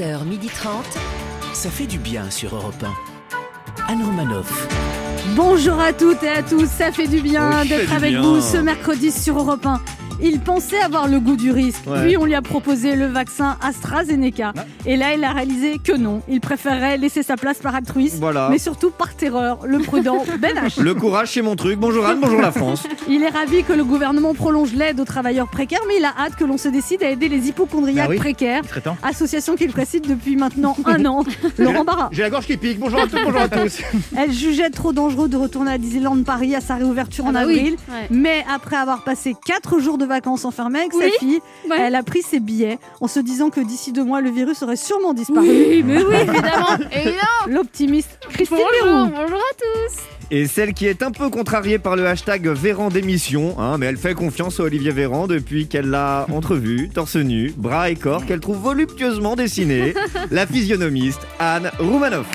11h30. Ça fait du bien sur Europe 1. Anne Romanoff. Bonjour à toutes et à tous, ça fait du bien d'être avec bien. vous ce mercredi sur Europe 1. Il pensait avoir le goût du risque, Ouais. puis on lui a proposé le vaccin AstraZeneca. Et là, il a réalisé que non, il préférerait laisser sa place par altruisme, Voilà. mais surtout par terreur, le prudent Ben H. Le courage, c'est mon truc. Bonjour Anne, bonjour la France. Il est ravi que le gouvernement prolonge l'aide aux travailleurs précaires, mais il a hâte que l'on se décide à aider les hypochondriaques Bah oui. précaires, association qu'il précide depuis maintenant un an. Laurent Barra. J'ai la gorge qui pique. Bonjour à tous, bonjour à tous. Elle jugeait trop dangereux de retourner à Disneyland Paris à sa réouverture en Ah bah oui. avril. Ouais. Mais après avoir passé 4 jours de vacances enfermée avec Oui. sa fille, Ouais. elle a pris ses billets en se disant que d'ici deux mois, le virus aurait sûrement disparu. Oui, mais oui, évidemment. évidemment. L'optimiste Christine Bonjour, Leroux. bonjour à tous. Et celle qui est un peu contrariée par le hashtag Véran d'émission, hein, mais elle fait confiance à Olivier Véran depuis qu'elle l'a entrevu, torse nu, bras et corps, qu'elle trouve voluptueusement dessiné, la physionomiste Anne Roumanoff.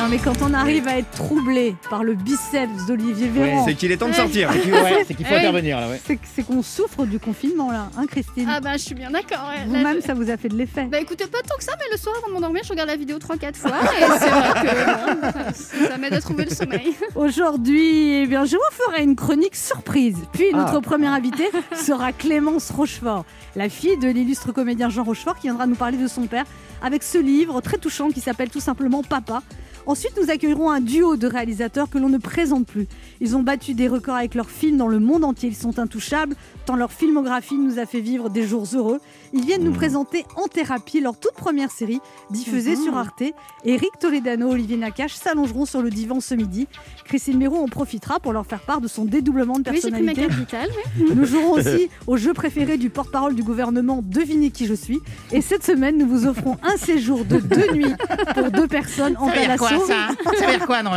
Non, mais quand on arrive à être troublé par le biceps d'Olivier Véran, C'est qu'il est temps de sortir. Ouais, c'est qu'il faut intervenir là, ouais. c'est qu'on souffre du confinement là, hein, Christine Ah bah je suis bien d'accord. ouais. Vous-même, je- ça vous a fait de l'effet. Bah écoutez, pas tant que ça, mais le soir avant de m'endormir, je regarde la vidéo 3-4 fois et c'est vrai que bon, ça, ça m'aide à trouver le sommeil. Aujourd'hui, eh bien, je vous ferai une chronique surprise. Puis Ah. notre première invitée sera Clémence Rochefort, la fille de l'illustre comédien Jean Rochefort, qui viendra nous parler de son père avec ce livre très touchant qui s'appelle tout simplement Papa. Ensuite, nous accueillerons un duo de réalisateurs que l'on ne présente plus. Ils ont battu des records avec leurs films dans le monde entier. Ils sont intouchables, tant leur filmographie nous a fait vivre des jours heureux. Ils viennent nous présenter En thérapie, leur toute première série, diffusée sur Arte. Eric Toledano, Olivier Nakache s'allongeront sur le divan ce midi. Christine Méraud en profitera pour leur faire part de son dédoublement de Oui, j'ai pris ma personnalité. capitale. oui. Nous jouerons aussi au jeu préféré du porte-parole du gouvernement Devinez qui je suis. Et cette semaine, nous vous offrons un séjour de deux nuits pour deux personnes en Ça veut dire quoi ça? Ça veut dire quoi, non,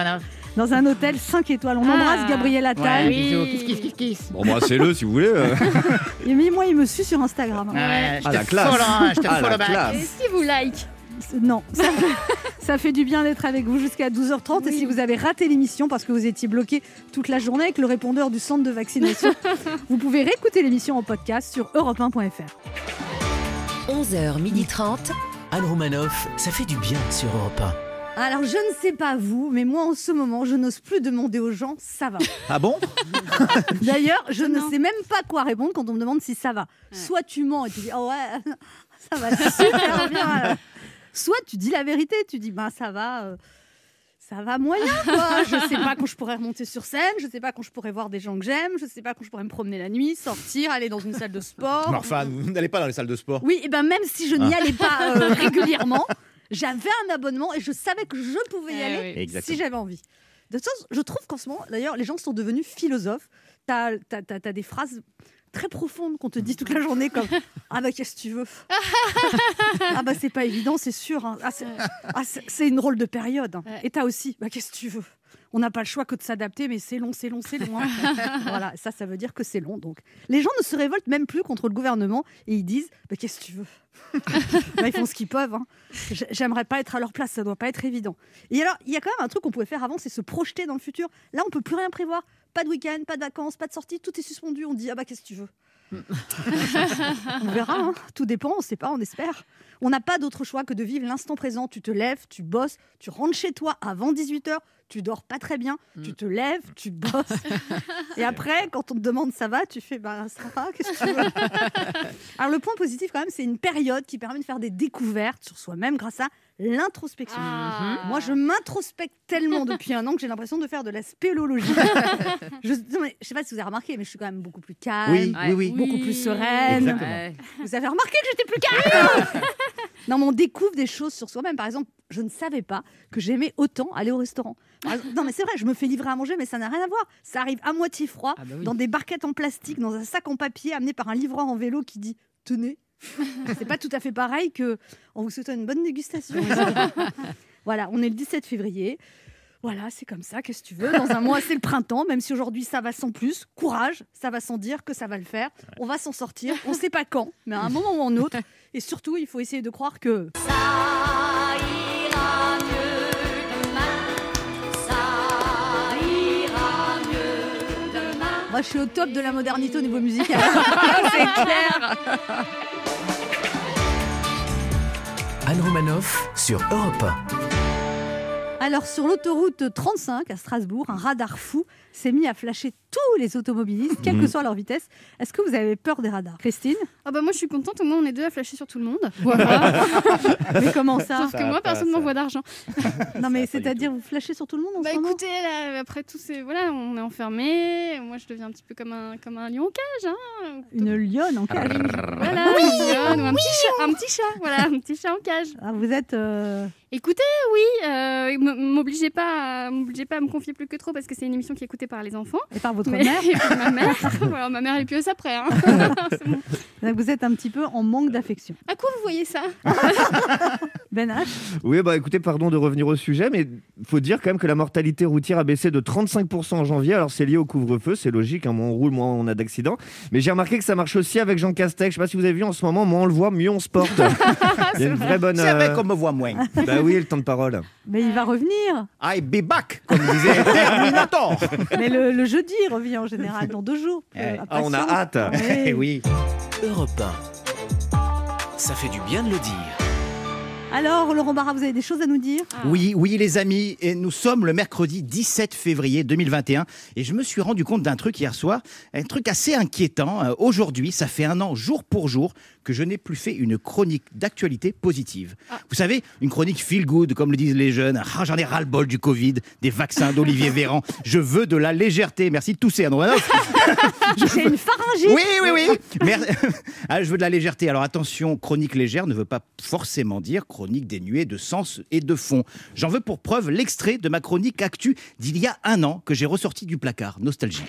dans un hôtel 5 étoiles. On Ah. embrasse Gabriel Attal. Ouais, Oui. bisous. Kiss, kiss, kiss, kiss. Bon, bah, c'est le si vous voulez. euh. Et mais moi, il me suit sur Instagram. hein. Ouais, je Ah, te la classe. follow, hein, je te Ah, la back. classe. Et si vous like C'est- Non, ça fait, ça fait du bien d'être avec vous jusqu'à 12h30. Et si vous avez raté l'émission parce que vous étiez bloqué toute la journée avec le répondeur du centre de vaccination, vous pouvez réécouter l'émission en podcast sur europe1.fr. 11h30. Anne Romanoff. Ça fait du bien sur Europe Alors, je ne sais pas vous, mais moi, en ce moment, je n'ose plus demander aux gens ça va. Ah bon? D'ailleurs, je ne sais même pas quoi répondre quand on me demande si ça va. Soit tu mens et tu dis oh ouais, ça va super bien. Soit tu dis la vérité, tu dis ben ça va. euh, ça va moyen quoi. Je sais pas quand je pourrais remonter sur scène, je sais pas quand je pourrais voir des gens que j'aime, je sais pas quand je pourrais me promener la nuit, sortir, aller dans une salle de sport. Mais Enfin, vous n'allez pas dans les salles de sport. Oui, et ben même si je n'y allais pas euh, régulièrement, j'avais un abonnement et je savais que je pouvais y Eh aller oui. Exactement. si j'avais envie. De toute façon, je trouve qu'en ce moment, d'ailleurs, les gens sont devenus philosophes. T'as as, des phrases très profondes qu'on te dit toute la journée comme Ah bah qu'est-ce que tu veux? Ah bah c'est pas évident, c'est sûr. hein. Ah, c'est ah, une drôle de période. hein. Et t'as aussi Bah qu'est-ce que tu veux? On n'a pas le choix que de s'adapter, mais c'est long, c'est long, c'est long. hein. voilà, ça, ça veut dire que c'est long. Donc, les gens ne se révoltent même plus contre le gouvernement et ils disent bah, Qu'est-ce que tu veux? Bah, Ils font ce qu'ils peuvent. hein. J'aimerais pas être à leur place, ça doit pas être évident. Et alors, il y a quand même un truc qu'on pouvait faire avant, c'est se projeter dans le futur. Là, on peut plus rien prévoir. Pas de week-end, pas de vacances, pas de sortie, tout est suspendu. On dit Ah bah, qu'est-ce que tu veux? On verra, hein. tout dépend, on sait pas, on espère. On n'a pas d'autre choix que de vivre l'instant présent. Tu te lèves, tu bosses, tu rentres chez toi avant 18h, tu dors pas très bien, tu te lèves, tu bosses. Et après, quand on te demande ça va, tu fais ben ça va, qu'est-ce que tu veux? Alors le point positif quand même, c'est une période qui permet de faire des découvertes sur soi-même grâce à l'introspection. Ah. Moi, je m'introspecte tellement depuis un an que j'ai l'impression de faire de la spéléologie. je, je sais pas si vous avez remarqué, mais je suis quand même beaucoup plus calme, Oui, oui, oui. beaucoup plus sereine. Exactement. Vous avez remarqué que j'étais plus calme? Non, mais on découvre des choses sur soi-même. Par exemple, je ne savais pas que j'aimais autant aller au restaurant. Exemple- non, mais c'est vrai, je me fais livrer à manger, mais ça n'a rien à voir. Ça arrive à moitié froid, Ah bah oui. dans des barquettes en plastique, dans un sac en papier, amené par un livreur en vélo qui dit Tenez. c'est pas tout à fait pareil que en vous souhaitant une bonne dégustation. voilà, on est le 17 février. Voilà, c'est comme ça, qu'est-ce que tu veux? Dans un mois, c'est le printemps, même si aujourd'hui ça va sans plus. Courage, ça va sans dire que ça va le faire. On va s'en sortir, on sait pas quand, mais à un moment ou un autre. Et surtout, il faut essayer de croire que Moi, je suis au top de la modernité au niveau musical. c'est clair. Sur Europe Alors, sur l'autoroute 35 à Strasbourg, un radar fou s'est mis à flasher tous les automobilistes, quelle que Mhm. soit leur vitesse. Est-ce que vous avez peur des radars? Christine? Ah bah moi je suis contente, au moins on est deux à flasher sur tout le monde. Voilà. Mais comment ça? Sauf que moi personne ne m'envoie d'argent. Non, mais c'est-à-dire, vous flashez sur tout le monde en Bah ce moment? écoutez, là, après tout, c'est voilà, on est enfermé. Moi je deviens un petit peu comme un, comme un lion en cage. Hein. Une lionne en cage. Voilà, une lionne ou un petit chat, un petit chat, voilà, un petit chat en cage. Ah, vous êtes. euh, Écoutez, oui, euh, m'obligez pas, à- m'obligez pas à me confier plus que trop parce que c'est une émission qui est écoutée par les enfants. Et par votre Mais- mère et par ma mère. voilà, ma mère elle est pieuse après. Hein. C'est bon. Donc, Vous êtes un petit peu en manque d'affection. À quoi vous voyez ça? Ben H, Oui, bah écoutez, pardon de revenir au sujet, mais faut dire quand même que la mortalité routière a baissé de 35% en janvier. Alors c'est lié au couvre-feu, c'est logique, hein, moins on roule, moins on a d'accidents. Mais j'ai remarqué que ça marche aussi avec Jean Castex. Je sais pas si vous avez vu en ce moment, moins on le voit, mieux on se porte. Il y a une vraie bonne. C'est vrai euh, qu'on me voit moins. Bah oui, le temps de parole. mais il va revenir. I be back, comme disait Terminator. Mais le, le jeudi, il revient en général dans deux jours. Eh, Euh, Ah, on a hâte. Ouais. Eh oui. Europe 1. Ça fait du bien de le dire. Alors, Laurent Barra, vous avez des choses à nous dire? Oui, oui, les amis, et nous sommes le mercredi 17 février 2021, et je me suis rendu compte d'un truc hier soir, un truc assez inquiétant. Euh, Aujourd'hui, ça fait un an, jour pour jour, que je n'ai plus fait une chronique d'actualité positive. Ah. Vous savez, une chronique feel good, comme le disent les jeunes. Ah, J'en ai ras-le-bol du Covid, des vaccins d'Olivier Véran. Je veux de la légèreté. Merci de tousser, Anne Romanoff. J'ai une pharyngite. Oui, oui, oui. Ah, je veux de la légèreté. Alors attention, chronique légère ne veut pas forcément dire chronique dénuée de sens et de fond. J'en veux pour preuve l'extrait de ma chronique actu d'il y a un an que j'ai ressorti du placard. Nostalgie.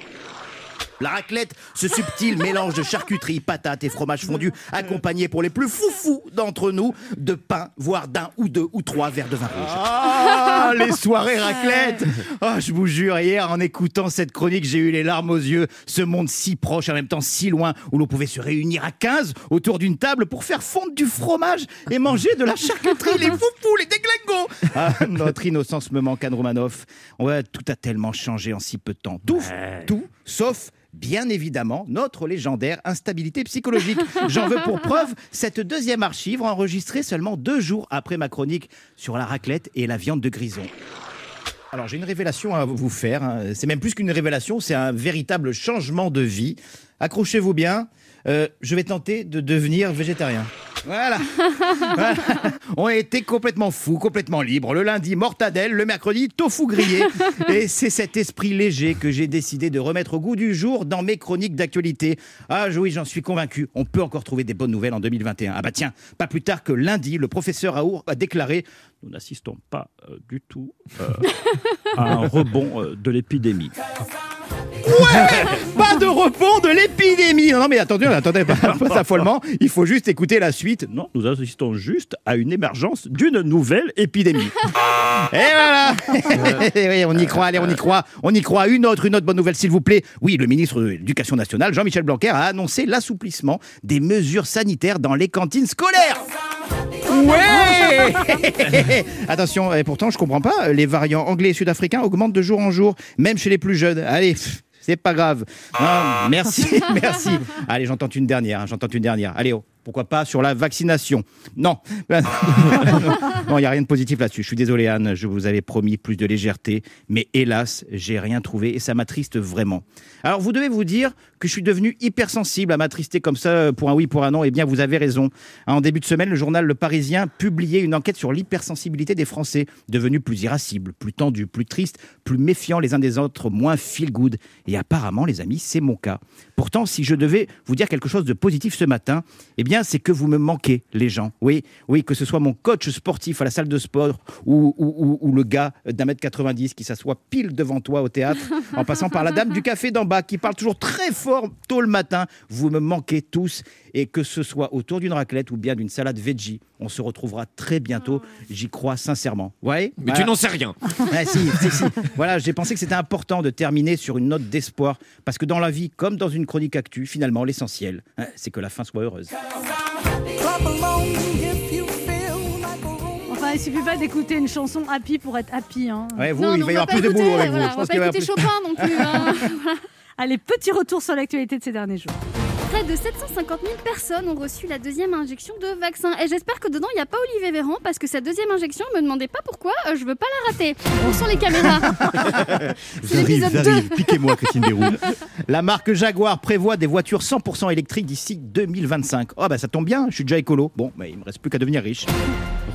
La raclette, ce subtil mélange de charcuterie, patates et fromage fondu, accompagné pour les plus foufous d'entre nous de pain, voire d'un ou deux ou trois verres de vin rouge. Ah, les soirées raclette Ah, Je vous jure, hier, en écoutant cette chronique, j'ai eu les larmes aux yeux. Ce monde si proche, en même temps si loin, où l'on pouvait se réunir à 15 autour d'une table pour faire fondre du fromage et manger de la charcuterie, les foufous, les déglingos ah, Notre innocence me manque, Anne Romanoff. Ouais, tout a tellement changé en si peu de temps. Tout, tout, sauf bien évidemment notre légendaire instabilité psychologique. J'en veux pour preuve cette deuxième archive enregistrée seulement deux jours après ma chronique sur la raclette et la viande de grison. Alors j'ai une révélation à vous faire. hein. C'est même plus qu'une révélation, c'est un véritable changement de vie. Accrochez-vous bien. Euh, je vais tenter de devenir végétarien. Voilà. Voilà. On a été complètement fous, complètement libres. Le lundi, mortadelle. Le mercredi, tofu grillé. Et c'est cet esprit léger que j'ai décidé de remettre au goût du jour dans mes chroniques d'actualité. Ah oui, j'en suis convaincu. On peut encore trouver des bonnes nouvelles en 2021. Ah bah tiens, pas plus tard que lundi, le professeur Aour a déclaré nous n'assistons pas euh, du tout euh, à un rebond euh, de l'épidémie. Pas de rebond de l'épidémie. Non, non, mais attendez, attendez, pas, pas d'affolement. Il faut juste écouter la suite. Non, nous assistons juste à une émergence d'une nouvelle épidémie. Et voilà. Oui, on y croit. Allez, on y croit. On y croit. Une autre, une autre bonne nouvelle, s'il vous plaît. Oui, le ministre de l'Éducation nationale, Jean-Michel Blanquer, a annoncé l'assouplissement des mesures sanitaires dans les cantines scolaires. Ouais Attention, et pourtant, je comprends pas. Les variants anglais et sud-africains augmentent de jour en jour, même chez les plus jeunes. Allez. pff, C'est pas grave. Non, merci, merci. Allez, j'entends une dernière. hein, j'entends une dernière. Allez, oh, pourquoi pas sur la vaccination? Non. non, il n'y a rien de positif là-dessus. Je suis désolé, Anne. Je vous avais promis plus de légèreté. Mais hélas, j'ai rien trouvé et ça m'attriste vraiment. Alors, vous devez vous dire que je suis devenu hypersensible à m'attrister comme ça pour un oui, pour un non. Eh bien, vous avez raison. En début de semaine, le journal Le Parisien publiait une enquête sur l'hypersensibilité des Français, devenus plus irascibles, plus tendus, plus tristes, plus méfiants les uns des autres, moins feel good. Et apparemment, les amis, c'est mon cas. Pourtant, si je devais vous dire quelque chose de positif ce matin, eh bien, c'est que vous me manquez, les gens. Oui, oui, que ce soit mon coach sportif à la salle de sport ou- ou le gars d'un mètre 90 qui s'assoit pile devant toi au théâtre, en passant par la dame du café d'en bas qui parle toujours très fort tôt le matin. Vous me manquez tous. Et que ce soit autour d'une raclette ou bien d'une salade veggie, on se retrouvera très bientôt. J'y crois sincèrement. Voyez Mais Voilà. tu n'en sais rien. Ouais, si, si, si. Voilà, j'ai pensé que c'était important de terminer sur une note d'espoir, parce que dans la vie, comme dans une chronique actu, finalement, l'essentiel, hein, c'est que la fin soit heureuse. Enfin, il suffit pas d'écouter une chanson happy pour être happy. Hein. Ouais, vous, Non, il non, va y avoir plus de boulot avec voilà, vous. Je on pense va qu'il pas écouter avoir Chopin non plus. hein. Allez, petit retour sur l'actualité de ces derniers jours. Près de 750 000 personnes ont reçu la deuxième injection de vaccin. Et j'espère que dedans, il n'y a pas Olivier Véran, parce que sa deuxième injection, me demandez pas pourquoi, euh, je veux pas la rater. Où sont les caméras l'épisode 2. Piquez-moi, Christine Bérou. La marque Jaguar prévoit des voitures 100% électriques d'ici 2025. Oh bah ça tombe bien, je suis déjà écolo. Bon, bah, il me reste plus qu'à devenir riche.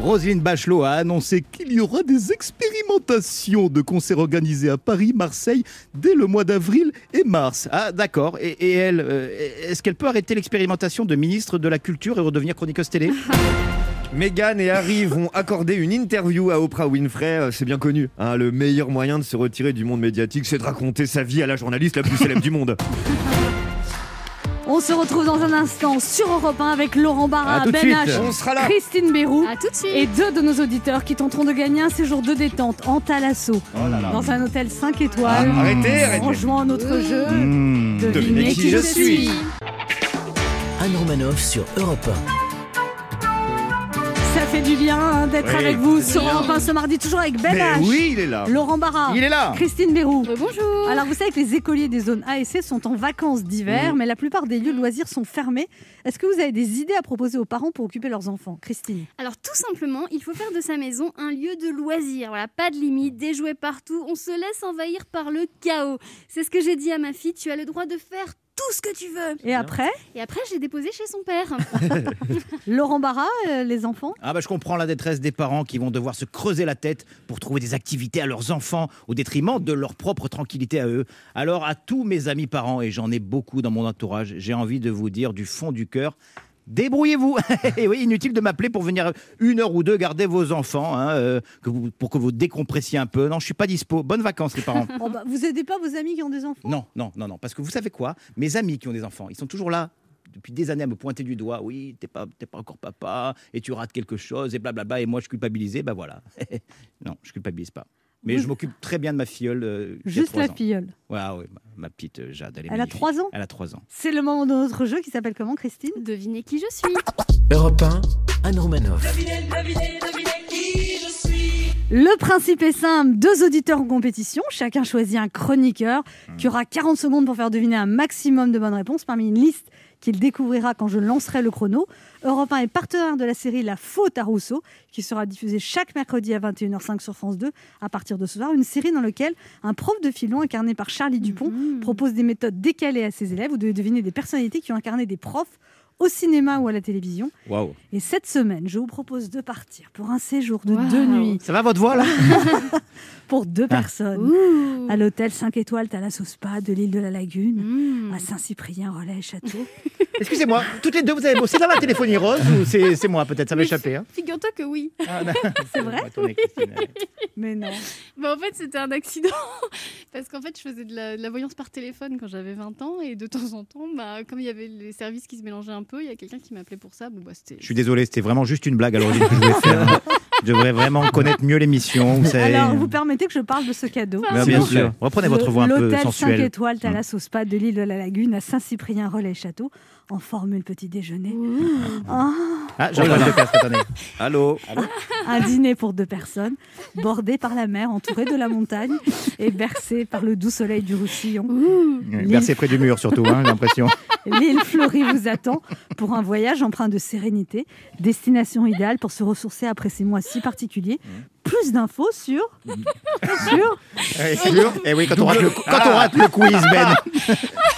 Roselyne Bachelot a annoncé qu'il y aura des expérimentations de concerts organisés à Paris, Marseille, dès le mois d'avril et mars. Ah d'accord. Et, et elle, euh, est-ce qu'elle peut arrêter l'expérimentation de ministre de la Culture et redevenir chroniqueuse télé Meghan et Harry vont accorder une interview à Oprah Winfrey, euh, c'est bien connu. hein, le meilleur moyen de se retirer du monde médiatique, c'est de raconter sa vie à la journaliste la plus célèbre du monde. On se retrouve dans un instant sur Europe 1 avec Laurent Barra, Ben. H, On sera là. Christine Bérou À tout de suite. et deux de nos auditeurs qui tenteront de gagner un séjour de détente en Thalasso dans un hôtel 5 étoiles Ah, arrêtez, arrêtez. en jouant à notre jeu. Mmh. Devinez qui je suis. Anne Romanoff sur Europe Ça fait du bien hein, d'être Oui, avec vous sur bien. Europe 1 ce mardi, toujours avec Ben Mais H, oui, il est là. Laurent Barra, Il est là Christine Bérou. Euh, bonjour. Alors vous savez que les écoliers des zones A et C sont en vacances d'hiver, mais la plupart des lieux de loisirs sont fermés. Est-ce que vous avez des idées à proposer aux parents pour occuper leurs enfants Christine? Alors tout simplement, il faut faire de sa maison un lieu de loisir. Voilà, pas de limite, des jouets partout. On se laisse envahir par le chaos. C'est ce que j'ai dit à ma fille. Tu as le droit de faire tout ce que tu veux. Et après, Et après, j'ai déposé chez son père. Laurent Barra, euh, les enfants Ah bah je comprends la détresse des parents qui vont devoir se creuser la tête pour trouver des activités à leurs enfants au détriment de leur propre tranquillité à eux. Alors à tous mes amis parents, et j'en ai beaucoup dans mon entourage, j'ai envie de vous dire du fond du cœur, débrouillez-vous Et oui, inutile de m'appeler pour venir une heure ou deux garder vos enfants, hein, euh, que vous- pour que vous décompressiez un peu. Non, je suis pas dispo. Bonnes vacances les parents. Oh bah, Vous aidez pas vos amis qui ont des enfants? Non, non, non, non. Parce que vous savez quoi? Mes amis qui ont des enfants, ils sont toujours là depuis des années à me pointer du doigt. Oui, t'es pas, t'es pas encore papa et tu rates quelque chose et blablabla. Et moi, je culpabilisais. Ben voilà. non, je culpabilise pas. Mais je m'occupe très bien de ma filleule. euh, Juste la ans. filleule. Ouais, ouais, ma, petite euh, Jade. Elle, est Elle a magnifique. 3 ans Elle a 3 ans. C'est le moment de notre jeu qui s'appelle comment, Christine? Devinez qui je suis. Europe 1, Anne Romanoff. Le principe est simple, deux auditeurs en compétition, chacun choisit un chroniqueur qui aura 40 secondes pour faire deviner un maximum de bonnes réponses parmi une liste qu'il découvrira quand je lancerai le chrono. Europe 1 est partenaire de la série La Faute à Rousseau, qui sera diffusée chaque mercredi à 21h05 sur France 2 à partir de ce soir. Une série dans laquelle un prof de philo incarné par Charlie Dupont propose des méthodes décalées à ses élèves. Vous devez deviner des personnalités qui ont incarné des profs au cinéma ou à la télévision. Et cette semaine, je vous propose de partir pour un séjour de deux nuits Ça va votre voix là pour deux personnes Ouh. à l'hôtel 5 étoiles Thalasso Spa de l'île de la Lagune, Mmh. à Saint-Cyprien, Relais, Château. Excusez-moi, toutes les deux, vous avez bossé dans la téléphonie rose ou c'est c'est moi peut-être Ça m'a échappé. Hein Figure-toi que oui. Ah. C'est vrai Christine. Mais non. Bah, en fait, c'était un accident. Parce qu'en fait, je faisais de la, de la voyance par téléphone quand j'avais 20 ans. Et de temps en temps, bah, comme il y avait les services qui se mélangeaient un peu, il y a quelqu'un qui m'appelait pour ça. Bon, bah, c'était. Je suis désolé, c'était vraiment juste une blague à l'origine que je voulais faire. Je devrais vraiment connaître mieux l'émission. vous savez. Alors, vous permettez que je parle de ce cadeau bien sûr. Reprenez votre voix un peu L'hôtel 5 sensuelle. étoiles Thalasso Spa de l'île de la Lagune à Saint-Cyprien, Relais, Château, en formule petit déjeuner. Ah, Ah, j'en. Allô un dîner pour deux personnes, bordé par la mer, entouré de la montagne et bercé par le doux soleil du Roussillon. Versé près du mur surtout, hein, j'ai l'impression. L'île fleurie vous attend pour un voyage empreint de sérénité. Destination idéale pour se ressourcer après ces mois si particuliers. Plus d'infos sur. sur. Et oui, quand on rate le, quand on rate le quiz, Ben.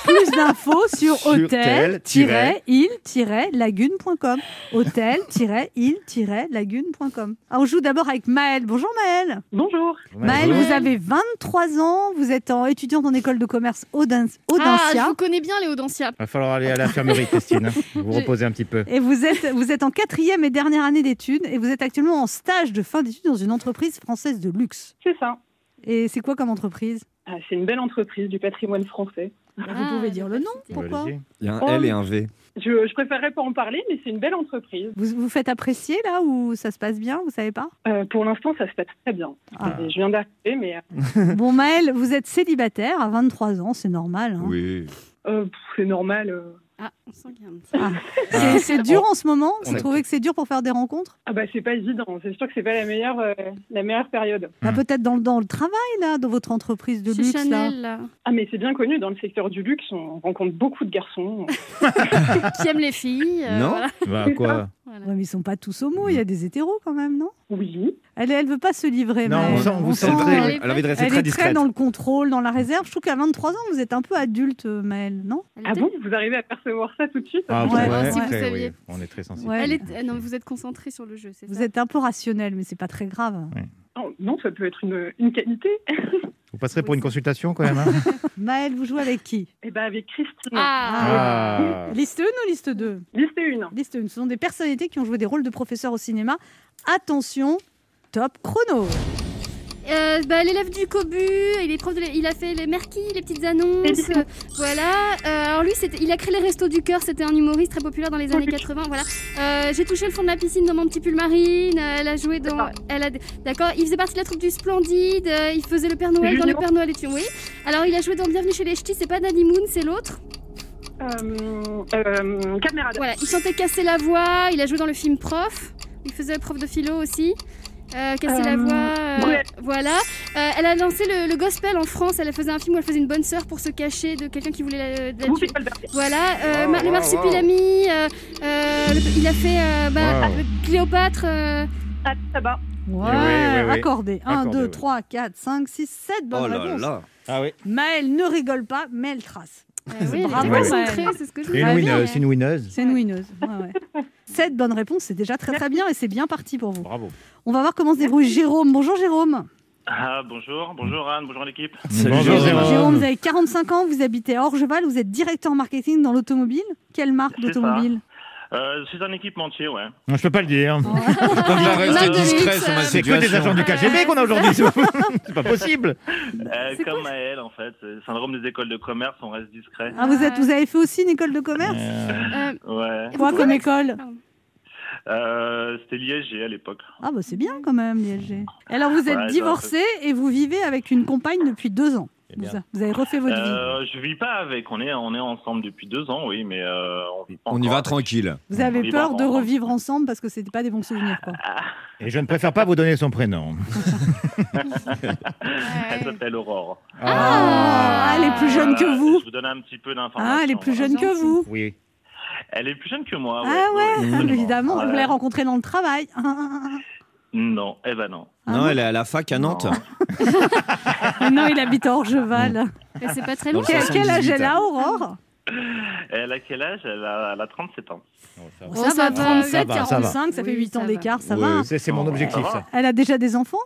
plus d'infos sur hôtel-il-lagune.com. Hôtel-il-lagune.com. Alors, on joue d'abord avec Maëlle. Bonjour Maëlle. Bonjour. Maëlle, vous avez 23 ans, vous êtes en étudiante en école de commerce Audin- Ah, Audencia. je vous connais bien, les Audencia. Va falloir aller à l'infirmerie, Christine. hein. Vous reposez un petit peu. Et vous êtes, vous êtes en quatrième et dernière année d'études et vous êtes actuellement en stage de fin d'études dans une entreprise française de luxe. C'est ça. Et c'est quoi comme entreprise? Ah, c'est une belle entreprise du patrimoine français. Vous Ah, pouvez dire le nom, pourquoi? Il y a un Oh. L et un V. Je, je préférerais pas en parler, mais c'est une belle entreprise. vous, vous faites apprécier là ou ça se passe bien, vous savez pas? Euh, pour l'instant, ça se passe très bien. Ah. Et Je viens d'arriver, mais euh, Bon Maëlle, vous êtes célibataire à 23 ans, c'est normal. hein? Oui. euh, c'est normal. euh. Ah, on sent qu'il y a un petit. Ah. C'est- C'est dur en ce moment Vous trouvez que c'est dur pour faire des rencontres? Ah bah c'est pas évident, c'est sûr que c'est pas la meilleure, euh, la meilleure période. Bah, Peut-être dans, le- dans le travail, là, dans votre entreprise de luxe. là. Chanel, là, Ah mais c'est bien connu dans le secteur du luxe, on rencontre beaucoup de garçons. qui aime les filles. euh, Non. voilà. Bah, quoi? Voilà. Ouais, mais ils sont pas tous homo, il y a des hétéros quand même, non? Oui. Elle, elle veut pas se livrer, Non, mais on vous sent sent- très- Elle est Elle a envie de rester Elle très est très dans le contrôle, dans la réserve. Je trouve qu'à 23 ans, vous êtes un peu adulte, Maëlle, non? Ah bon? Vous arrivez à percevoir ça tout de suite? Ah, Ouais, ouais, si vous très, saviez. oui, On est très sensible. Ouais. Elle est... euh, Non, vous êtes concentré sur le jeu, c'est Vous ça? êtes un peu rationnel, mais c'est pas très grave. Oh, Non, ça peut être une, une qualité. Vous passerez pour une consultation quand même. hein? Maëlle, vous jouez avec qui? Et ben avec Christine. Ah, Ah. Liste 1 ou liste 2 Liste 1. Liste 1. Ce sont des personnalités qui ont joué des rôles de professeurs au cinéma. Attention, top chrono. Euh, bah, L'élève du Cobu, il, est prof de il a fait les Merki, les petites annonces. Euh, voilà. Euh, alors lui, il a créé les Restos du Cœur. C'était un humoriste très populaire dans les années Oui. 80. Voilà. J'ai touché le fond de la piscine dans mon petit pull marine. Elle a joué dans. D'accord. Il faisait partie de la troupe du Splendide. il faisait le Père Noël dans le. Père Noël et tu. Oui. Alors il a joué dans Bienvenue chez les Ch'tis. C'est pas Danny Moon, c'est l'autre. Voilà. Il chantait Casser la voix. Il a joué dans le film Prof. Il faisait le prof de philo aussi. Euh, casser la Euh, voix. euh, Bruel. voilà. Euh, elle a lancé le, le gospel en France. Elle faisait un film où elle faisait une bonne sœur pour se cacher de quelqu'un qui voulait la, la tuer. Voilà. Euh, Wow, Ma- le wow, marsupilami. euh, euh, le- il a fait euh, bah, Wow. Cléopâtre. euh, Ah. Ouais, oui, oui, oui. accordé. 1, Accordé, 2, oui. 3, 4, 5, 6, 7 bonnes Oh là réponses. là. Ah oui. Maëlle ne rigole pas, mais elle trace. Oui, Bravo, c'est ce que je une, voulais winneuse, dire. c'est une winneuse. C'est une winneuse. 7 bonnes réponses, c'est déjà très très bien et c'est bien parti pour vous. Bravo. On va voir comment se débrouille Jérôme. Bonjour Jérôme. Ah, bonjour, bonjour Anne, bonjour l'équipe. Bonjour, Jérôme. Jérôme. Vous avez 45 ans, vous habitez à Orgeval, vous êtes directeur marketing dans l'automobile. Quelle marque d'automobile? Euh, c'est un équipementier, ouais. Non, je peux pas le dire. C'est que des agents du KGB qu'on a aujourd'hui. c'est pas possible. Euh, comme Maël, en fait. Syndrome des écoles de commerce, on reste discret. Ah, vous, êtes, vous avez fait aussi une école de commerce Euh, Euh, Ouais. Quoi comme école Euh, C'était l'ISG à l'époque. Ah bah c'est bien quand même, l'ILG. Alors vous êtes Ouais, divorcé et vous vivez avec une compagne depuis deux ans. C'est Vous, avez refait votre vie. Euh, je vis pas avec, on est, on est ensemble depuis deux ans, oui, mais euh, on vit pas On y va avec. tranquille. Vous avez on peur de ensemble. revivre ensemble parce que c'était pas des bons souvenirs quoi. Et je ne préfère pas vous donner son prénom. Elle s'appelle Aurore. Ah, elle est plus jeune que Voilà, vous. Je vous donne un petit peu d'informations. Ah, elle est plus jeune que vous. Oui. Elle est plus jeune que moi. Ah ouais, absolument. évidemment, vous Ouais. l'avez rencontrée dans le travail. Non, eh ben non. Ah non, elle est à la fac à Nantes. non, il habite à Orgeval. mais c'est pas très le Quel, quel âge 78, elle a, Aurore? Elle a quel âge? Elle a, elle a 37 ans. Oh, ça Ça va, va, 37, ça va, ça va. 45, ça fait Oui, 8 ans ça d'écart, ça va. C'est c'est mon Oh, objectif, ça ça. Elle a déjà des enfants?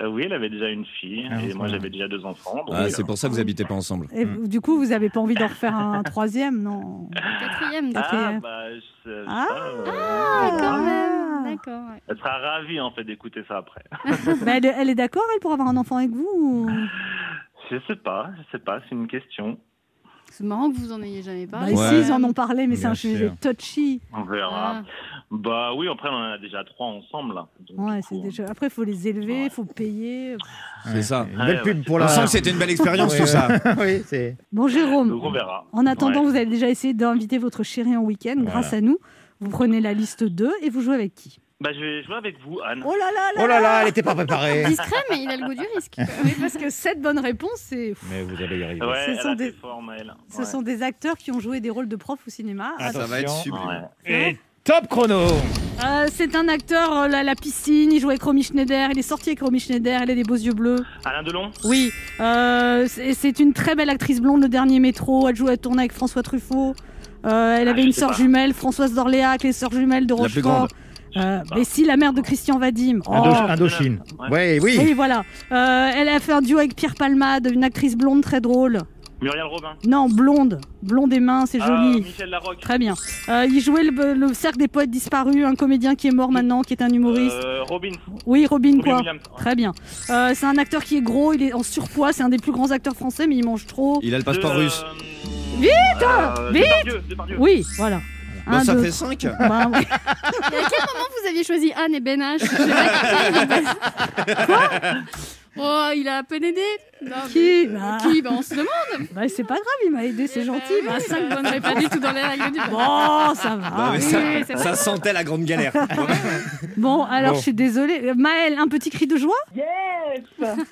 Euh, oui, elle avait déjà une fille Ah, et ça moi va. j'avais déjà deux enfants. Ah, euh, c'est pour ça que vous habitez pas ensemble. Et vous- du coup, vous avez pas envie d'en refaire un troisième, non? Quatrième. Ah, Quatrième. bah, je sais- je Ah. pas, euh, Ah, quand Ah. même. D'accord. ouais. Elle sera ravie en fait d'écouter ça après. Bah, elle, est- elle est d'accord, elle, pour avoir un enfant avec vous ou- Je sais pas, je sais pas, c'est une question. C'est marrant que vous en ayez jamais Bah, parlé. Ouais. Si, ils en ont parlé, mais c'est un sujet touchy. On verra. Ah. Bah oui, après on en a déjà trois ensemble. là. Donc, Ouais, c'est déjà... Après, il faut les élever, il faut payer. C'est ça. Une belle Ouais, pub pour la. que c'était une belle expérience tout ça. oui, c'est. Bon, Jérôme, Donc on verra. en attendant, Ouais. vous avez déjà essayé d'inviter votre chérie en week-end Voilà. grâce à nous. Vous prenez la liste 2 et vous jouez avec qui? Bah je vais jouer avec vous, Anne. Oh là là là Oh là là, elle n'était pas préparée. Discret, mais il a le goût du risque. Oui, parce que cette bonne réponse, c'est... Mais vous allez y arriver. Ouais, Ce sont a des-. Ce Ouais. sont des acteurs qui ont joué des rôles de prof au cinéma. Ah, Ça va être sublime. Ouais. Et top chrono. Euh, c'est un acteur, euh, la, la piscine, il joue avec Romy Schneider, il est sorti avec Romy Schneider, elle a des beaux yeux bleus. Alain Delon? Oui, euh, c'est une très belle actrice blonde, le dernier métro, elle joue, elle tournait avec François Truffaut. Euh, elle Ah, avait une sœur jumelle, Françoise d'Orléac, les sœurs jumelles de La plus Rochefort. Euh, mais si, la mère de Christian Vadim. Oh. Indo- Indochine. Ouais. Ouais, oui. Oui, voilà. Euh, elle a fait un duo avec Pierre Palmade, une actrice blonde très drôle. Muriel Robin. Non, blonde. Blonde et mince, c'est Ah, joli. Michel Larocque. Très bien. Euh, il jouait le, le cercle des poètes disparus, un comédien qui est mort maintenant, qui est un humoriste. Euh, Robin. Oui, Robin Robin quoi. Williams. Ouais. Très bien. Euh, c'est un acteur qui est gros, il est en surpoids, c'est un des plus grands acteurs français, mais il mange trop. Il a le passeport De, russe. euh, Vite euh, Vite Depardieu, Depardieu. Oui, voilà. Bon, Un, ça deux, fait 5 bah, oui. Et à quel moment vous aviez choisi Anne et Ben H? Capté. Oh, il a à peine aidé. Non, Qui mais- Bah. Qui Bah, On se demande. Bah, c'est pas grave, il m'a aidé, c'est gentil. Bah, 5 bonnes, mais pas du tout dans les règles du jeu. Bon, ça va. Non, mais oui, ça, oui, ça sentait la grande galère. Bon, alors Bon. je suis désolée. Euh, Maëlle, un petit cri de joie Yes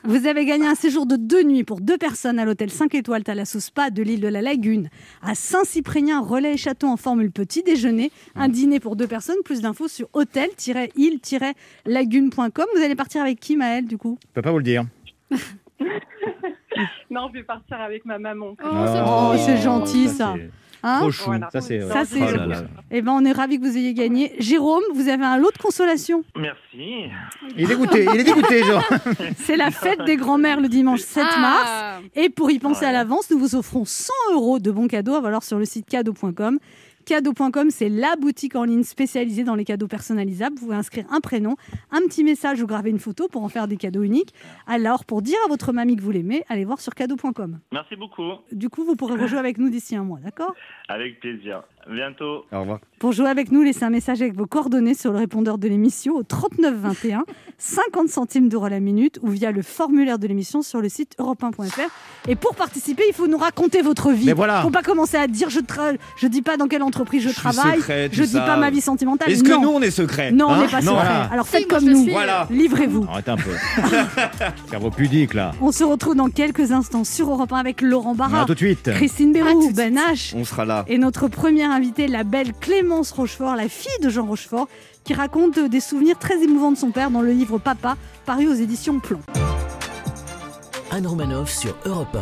Vous avez gagné un séjour de deux nuits pour deux personnes à l'hôtel 5 étoiles Thalasso Spa de l'île de la Lagune, à Saint-Cyprien, relais et château en formule petit déjeuner, un dîner pour deux personnes. Plus d'infos sur hôtel-île-lagune.com. Vous allez partir avec qui, Maëlle, du coup? Je peux pas vous le dire. Non, je vais partir avec ma maman. Oh, Oh, c'est gentil, ça. c'est Hein Trop chou. Voilà. Ça, c'est. Ça, c'est- Oh là là. Eh ben, on est ravis que vous ayez gagné. Jérôme, vous avez un lot de consolation. Merci. Il est dégoûté, il est dégoûté, genre. C'est la fête des grands-mères le dimanche 7 mars. Ah. Et pour y penser Ouais. à l'avance, nous vous offrons 100 euros de bons cadeaux à valoir sur le site cadeau.com. Cadeau.com, c'est la boutique en ligne spécialisée dans les cadeaux personnalisables. Vous pouvez inscrire un prénom, un petit message ou graver une photo pour en faire des cadeaux uniques. Alors, pour dire à votre mamie que vous l'aimez, allez voir sur cadeau.com. Merci beaucoup. Du coup, vous pourrez rejouer avec nous d'ici un mois, d'accord? Avec plaisir. Bientôt. Au revoir. Pour jouer avec nous, laissez un message avec vos coordonnées sur le répondeur de l'émission au 39 21, 50 centimes d'euros la minute ou via le formulaire de l'émission sur le site europe1.fr. Et pour participer, il faut nous raconter votre vie. Mais voilà. Faut pas commencer à dire je tra- je dis pas dans quelle entreprise je, travaille, secret, je dis ça. pas ma vie sentimentale. Est-ce que nous, on est secret non, on Hein n'est pas Non. secret. Voilà. Alors faites comme nous. suis. Voilà. Livrez-vous. Arrête un peu. Cerveau pudique, là. On se retrouve dans quelques instants sur Europe 1 avec Laurent Barra, tout de suite. Christine Bérou, Ben H. On sera là. Et notre première invitée, la belle Clémence Rochefort, la fille de Jean Rochefort, qui raconte des souvenirs très émouvants de son père dans le livre Papa, paru aux éditions Plomb. Anne Romanoff sur Europe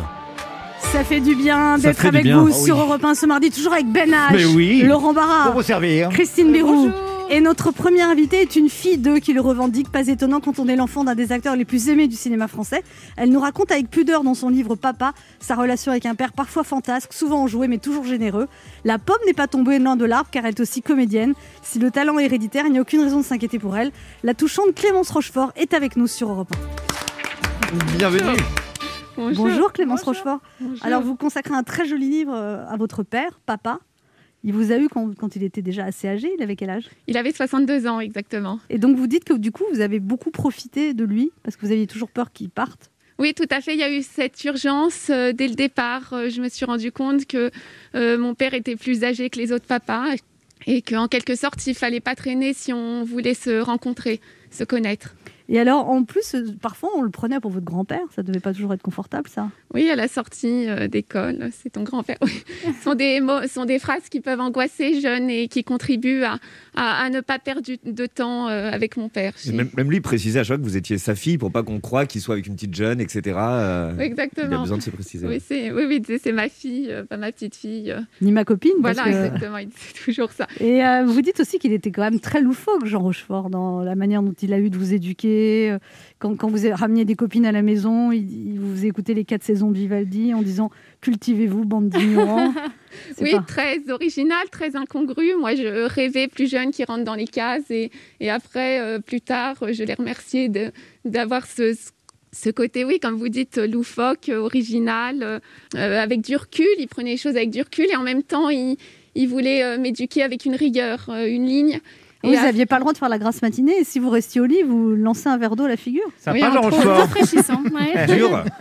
Ça fait du bien d'être avec bien. vous Ah oui. sur Europe 1 ce mardi, toujours avec Ben H, Mais oui. Laurent Pour Barra, vous servir. Christine Bérou. Et notre première invitée est une fille d'eux qui le revendique, pas étonnant quand on est l'enfant d'un des acteurs les plus aimés du cinéma français. Elle nous raconte avec pudeur dans son livre Papa sa relation avec un père parfois fantasque, souvent enjoué mais toujours généreux. La pomme n'est pas tombée loin de l'arbre car elle est aussi comédienne. Si le talent est héréditaire, il n'y a aucune raison de s'inquiéter pour elle. La touchante Clémence Rochefort est avec nous sur Europe Bienvenue. 1. Bonjour Clémence Bonjour. Rochefort. Bonjour. Alors vous consacrez un très joli livre euh, à votre père, Papa. Il vous a eu quand, quand il était déjà assez âgé, il avait quel âge? Il avait 62 ans exactement. Et donc vous dites que du coup vous avez beaucoup profité de lui parce que vous aviez toujours peur qu'il parte. Oui, tout à fait. Il y a eu cette urgence euh, dès le départ. Euh, je me suis rendu compte que euh, mon père était plus âgé que les autres papas et qu'en quelque sorte, il fallait pas traîner si on voulait se rencontrer, se connaître. Et alors en plus euh, parfois on le prenait pour votre grand-père, ça devait pas toujours être confortable ça. Oui, à la sortie euh, d'école, c'est ton grand-père. Oui. Ce sont des mots, ce sont des phrases qui peuvent angoisser jeunes et qui contribuent à, à- à ne pas perdre du- de temps euh, avec mon père. Même, même lui précisait à chaque fois que vous étiez sa fille pour pas qu'on croie qu'il soit avec une petite jeune, etc. Euh, Oui, il a exactement. besoin de se préciser. Oui, c'est oui, oui, c'est- ma fille, euh, pas ma petite fille. euh. Ni ma copine. parce Voilà, que- exactement. il disait toujours ça. Et euh, vous dites aussi qu'il était quand même très loufoque, Jean Rochefort, dans la manière dont il a eu de vous éduquer. Euh, Quand, quand vous ramenez des copines à la maison, il, il vous écouter les quatre saisons de Vivaldi en disant cultivez-vous, bande d'ignorants. Oui, pas- très original, très incongru. Moi, je rêvais plus jeune qui rentrent dans les cases et, et après, euh, plus tard, je les remerciais d'avoir ce, ce côté, oui, comme vous dites, loufoque, original, euh, euh, avec du recul. Il prenait les choses avec du recul et en même temps, il, il voulait euh, m'éduquer avec une rigueur, euh, une ligne. Vous n'aviez pas le droit de faire la grasse matinée et si vous restiez au lit, vous lancez un verre d'eau à la figure. Ça Oui. Rochefort. Rafraîchissant. ouais. Dur.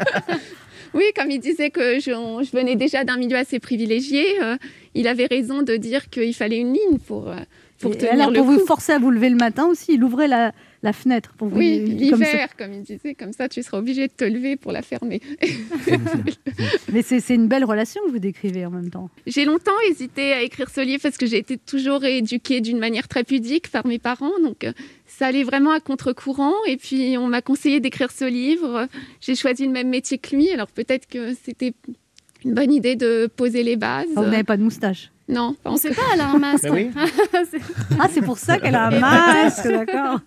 Oui, comme il disait que je, on- je venais déjà d'un milieu assez privilégié, euh, il avait raison de dire qu'il fallait une ligne pour, euh, pour Et tenir alors, le pour vous forcer à vous lever le matin aussi, il ouvrait la, la fenêtre pour vous. Oui, comme l'hiver, comme il disait, comme ça, tu seras obligé de te lever pour la fermer. Mais c'est une belle relation que vous décrivez en même temps. J'ai longtemps hésité à écrire ce livre parce que j'ai été toujours éduquée d'une manière très pudique par mes parents, donc euh, ça allait vraiment à contre-courant. Et puis on m'a conseillé d'écrire ce livre. J'ai choisi le même métier que lui, alors peut-être que c'était une bonne idée de poser les bases. Enfin, vous n'avez pas de moustache. Non, On sait encore. pas, elle a un masque. Ben oui. Ah, c'est pour ça qu'elle a un masque, d'accord.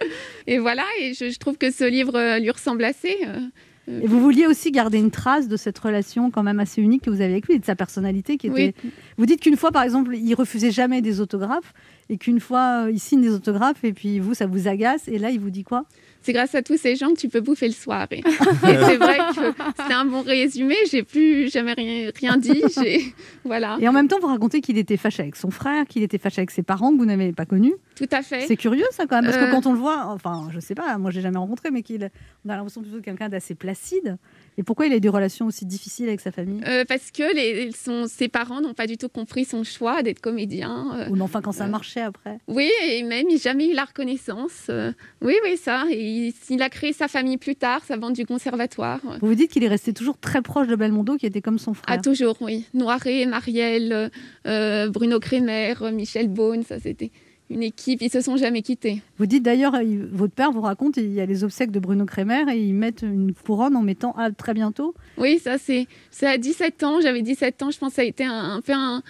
Et voilà, et je, je trouve que ce livre euh, lui ressemble assez. euh, Et vous vouliez aussi garder une trace de cette relation quand même assez unique que vous avez avec lui, et de sa personnalité qui était. Oui. Vous dites qu'une fois, par exemple, il refusait jamais des autographes, et qu'une fois, euh, il signe des autographes, et puis vous, ça vous agace, et là, il vous dit quoi? C'est grâce à tous ces gens que tu peux bouffer le soir. Et, et c'est vrai que c'est un bon résumé. J'ai plus jamais rien, rien dit. J'ai- Voilà. Et en même temps, vous racontez qu'il était fâché avec son frère, qu'il était fâché avec ses parents que vous n'avez pas connus. Tout à fait. C'est curieux ça quand même, parce que Euh. quand on le voit, enfin, je sais pas, moi j'ai jamais rencontré, mais qu'il, on a l'impression plutôt de quelqu'un d'assez placide. Et pourquoi il a eu des relations aussi difficiles avec sa famille? Euh, parce que les, son- ses parents n'ont pas du tout compris son choix d'être comédien. euh. Ou enfin quand ça marchait après. Oui, et même il n'a jamais eu la reconnaissance. euh. oui, oui, ça. Et il, il a créé sa famille plus tard, ça vend du conservatoire. Vous vous dites qu'il est resté toujours très proche de Belmondo, qui était comme son frère. Ah, toujours, oui. Noiret, Marielle, euh, Bruno Crémer, Michel Beaune, ça c'était une équipe. Ils se sont jamais quittés. Vous dites d'ailleurs, il- votre père vous raconte, il y a les obsèques de Bruno Kremer et ils mettent une couronne en mettant à très bientôt. Oui, ça c'est c'est à 17 ans. J'avais 17 ans, je pense que ça a été un, un peu un,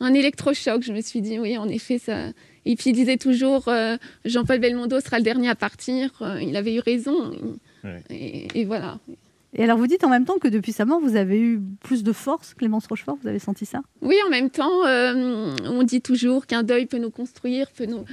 un électrochoc. Je me suis dit, oui, en effet, ça. Et puis il disait toujours, euh, Jean-Paul Belmondo sera le dernier à partir. Euh, il avait eu raison. Ouais. Et, et voilà. Et alors vous dites en même temps que depuis sa mort, vous avez eu plus de force, Clémence Rochefort, vous avez senti ça? Oui, en même temps, euh, on dit toujours qu'un deuil peut nous construire, peut nous.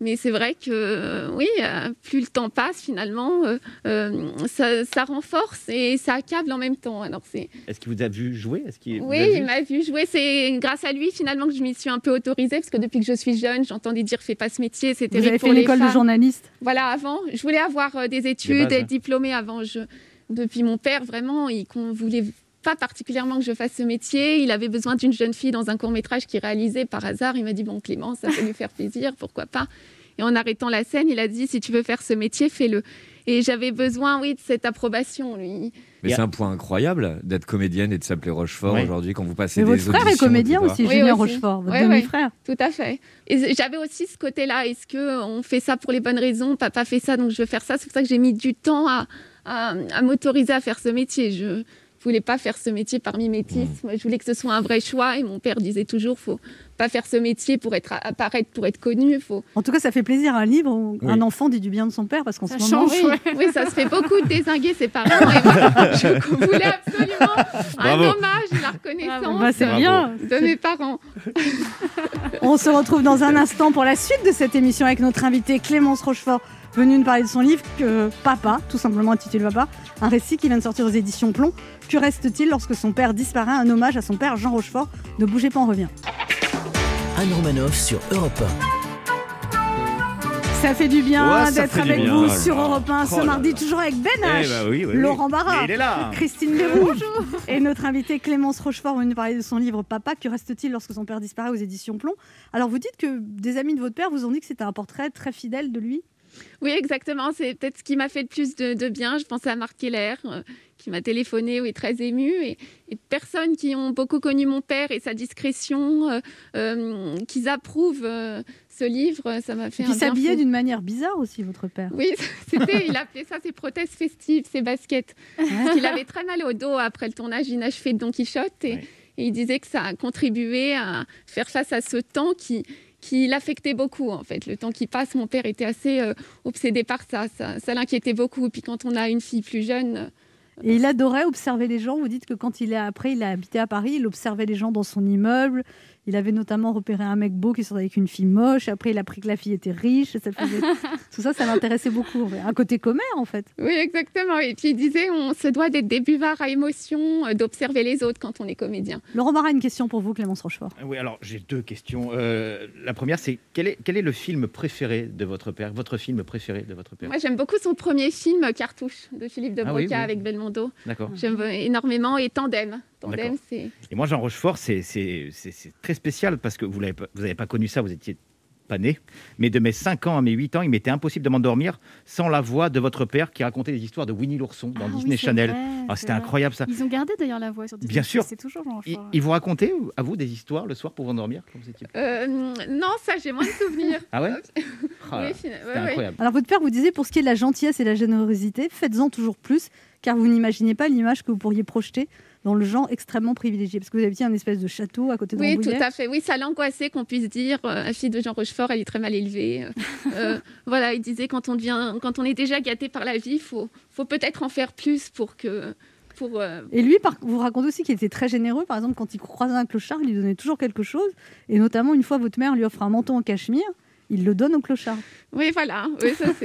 Mais c'est vrai que euh, oui, euh, plus le temps passe, finalement, euh, ça, ça renforce et ça accable en même temps. Alors c'est Est-ce qu'il vous a vu jouer? Est-ce qu'il vous a oui, il m'a vu jouer. C'est grâce à lui finalement que je m'y suis un peu autorisée parce que depuis que je suis jeune, j'entendais dire fais pas ce métier, c'est Vous terrible avez pour fait les l'école de femmes. journaliste? Voilà, avant, je voulais avoir des Des études, être diplômée avant. Je... Depuis mon père, vraiment, il qu'on voulait pas particulièrement que je fasse ce métier. Il avait besoin d'une jeune fille dans un court métrage qu'il réalisait par hasard. Il m'a dit bon Clément, ça peut lui faire plaisir, pourquoi pas? Et en arrêtant la scène, il a dit si tu veux faire ce métier, fais-le. Et j'avais besoin, oui, de cette approbation, lui. Mais c'est un point incroyable d'être comédienne et de s'appeler Rochefort aujourd'hui quand vous passez Mais des votre frère est comédien aussi, Oui, Julien. Rochefort, votre ouais. demi-frère. Tout à fait. Et j'avais aussi ce côté-là. Est-ce que on fait ça pour les bonnes raisons? Papa fait ça, donc je veux faire ça. C'est pour ça que j'ai mis du temps à, à, à m'autoriser à faire ce métier. Je voulais pas faire ce métier par mimétisme. Je voulais que ce soit un vrai choix. Et mon père disait toujours, faut pas faire ce métier pour être apparaître, pour être connu. Faut. En tout cas, ça fait plaisir un livre où Oui. un enfant dit du bien de son père parce qu'en Ça ce moment, change, Oui, ça se fait beaucoup de désinguer ses parents. Et moi, je voulais absolument Bravo. un hommage la reconnaissance Bah, c'est bien. de mes parents. On se retrouve dans un instant pour la suite de cette émission avec notre invité Clémence Rochefort, venue nous parler de son livre que Papa, tout simplement intitulé Papa, un récit qui vient de sortir aux éditions Plomb. Que reste-t-il lorsque son père disparaît? Un hommage à son père Jean Rochefort. Ne bougez pas, on revient. Anne Romanoff sur Europe Ça fait du bien Ouais, d'être avec bien. vous Oh sur. Europe 1 ce Oh mardi, là. toujours avec Ben Eh H, bah oui, oui, oui. Laurent Barra, Christine Leroux et notre invitée Clémence Rochefort venue nous parler de son livre Papa. Que reste-t-il lorsque son père disparaît aux éditions Plomb? Alors vous dites que des amis de votre père vous ont dit que c'était un portrait très fidèle de lui Oui, exactement. C'est peut-être ce qui m'a fait le plus de, de bien. Je pensais à Marc Keller, euh, qui m'a téléphoné, oui, très ému. Et, et personnes qui ont beaucoup connu mon père et sa discrétion, euh, euh, qu'ils approuvent euh, ce livre, ça m'a fait Et un bien s'habillait d'une manière bizarre aussi, votre père. Oui, c'était, il appelait ça ses prothèses festives, ses baskets. Parce qu'il avait très mal au dos après le tournage inachevé de Don Quichotte. Et, et il disait que ça a contribué à faire face à ce temps qui, qui l'affectait beaucoup, en fait. Le temps qui passe, mon père était assez euh, obsédé par ça. Ça, ça l'inquiétait beaucoup. Puis quand on a une fille plus jeune, euh, Et il adorait observer les gens. Vous dites que quand il est après, il a habité à Paris, il observait les gens dans son immeuble. Il avait notamment repéré un mec beau qui sortait avec une fille moche. Après, il a appris que la fille était riche. Et ça faisait- Tout ça, ça l'intéressait beaucoup. Un côté commère, en fait. oui, exactement. Et puis il disait, on se doit d'être des buvards à émotion, euh, d'observer les autres quand on est comédien. Laurent Marat, une question pour vous, Clémence Rochefort. Oui, alors j'ai deux questions. Euh, la première, c'est quel est, quel est le film préféré de votre père Votre film préféré de votre père? Moi, j'aime beaucoup son premier film, Cartouche, de Philippe de Ah Broca oui, oui. avec Belmondo. D'accord. J'aime énormément et Tandem. Tandem, D'accord. c'est. Et moi, Jean Rochefort, c'est c'est- c'est- c'est très spécial parce que vous n'avez pas, vous avez pas connu ça, vous étiez pas né. Mais de mes 5 ans à mes 8 ans, il m'était impossible de m'endormir sans la voix de votre père qui racontait des histoires de Winnie l'ourson dans Ah oui, Disney c'est Channel. vrai, Ah, c'est C'était vrai. incroyable ça. Ils ont gardé d'ailleurs la voix sur Disney+. Bien sûr. C'est toujours Jean Rochefort. il vous racontait à vous des histoires le soir pour vous endormir quand vous étiez Euh, non, ça, j'ai moins de souvenirs. Ah ouais Ah, Oui, ouais. incroyable. Alors, votre père vous disait, pour ce qui est de la gentillesse et de la générosité, faites-en toujours plus, car vous n'imaginez pas l'image que vous pourriez projeter dans le genre extrêmement privilégié. Parce que vous habitiez un espèce de château à côté de Oui, tout à fait. Oui, ça l'angoissait qu'on puisse dire euh, la fille de Jean Rochefort, elle est très mal élevée. Euh, euh, voilà, il disait quand on devient, quand on est déjà gâté par la vie, faut, faut peut-être en faire plus pour que, pour. euh, Et lui, par- vous racontez aussi qu'il était très généreux. Par exemple, quand il croisait un clochard, il lui donnait toujours quelque chose. Et notamment, une fois, votre mère lui offre un manteau en cachemire. il le donne au clochard. Oui, voilà. Oui,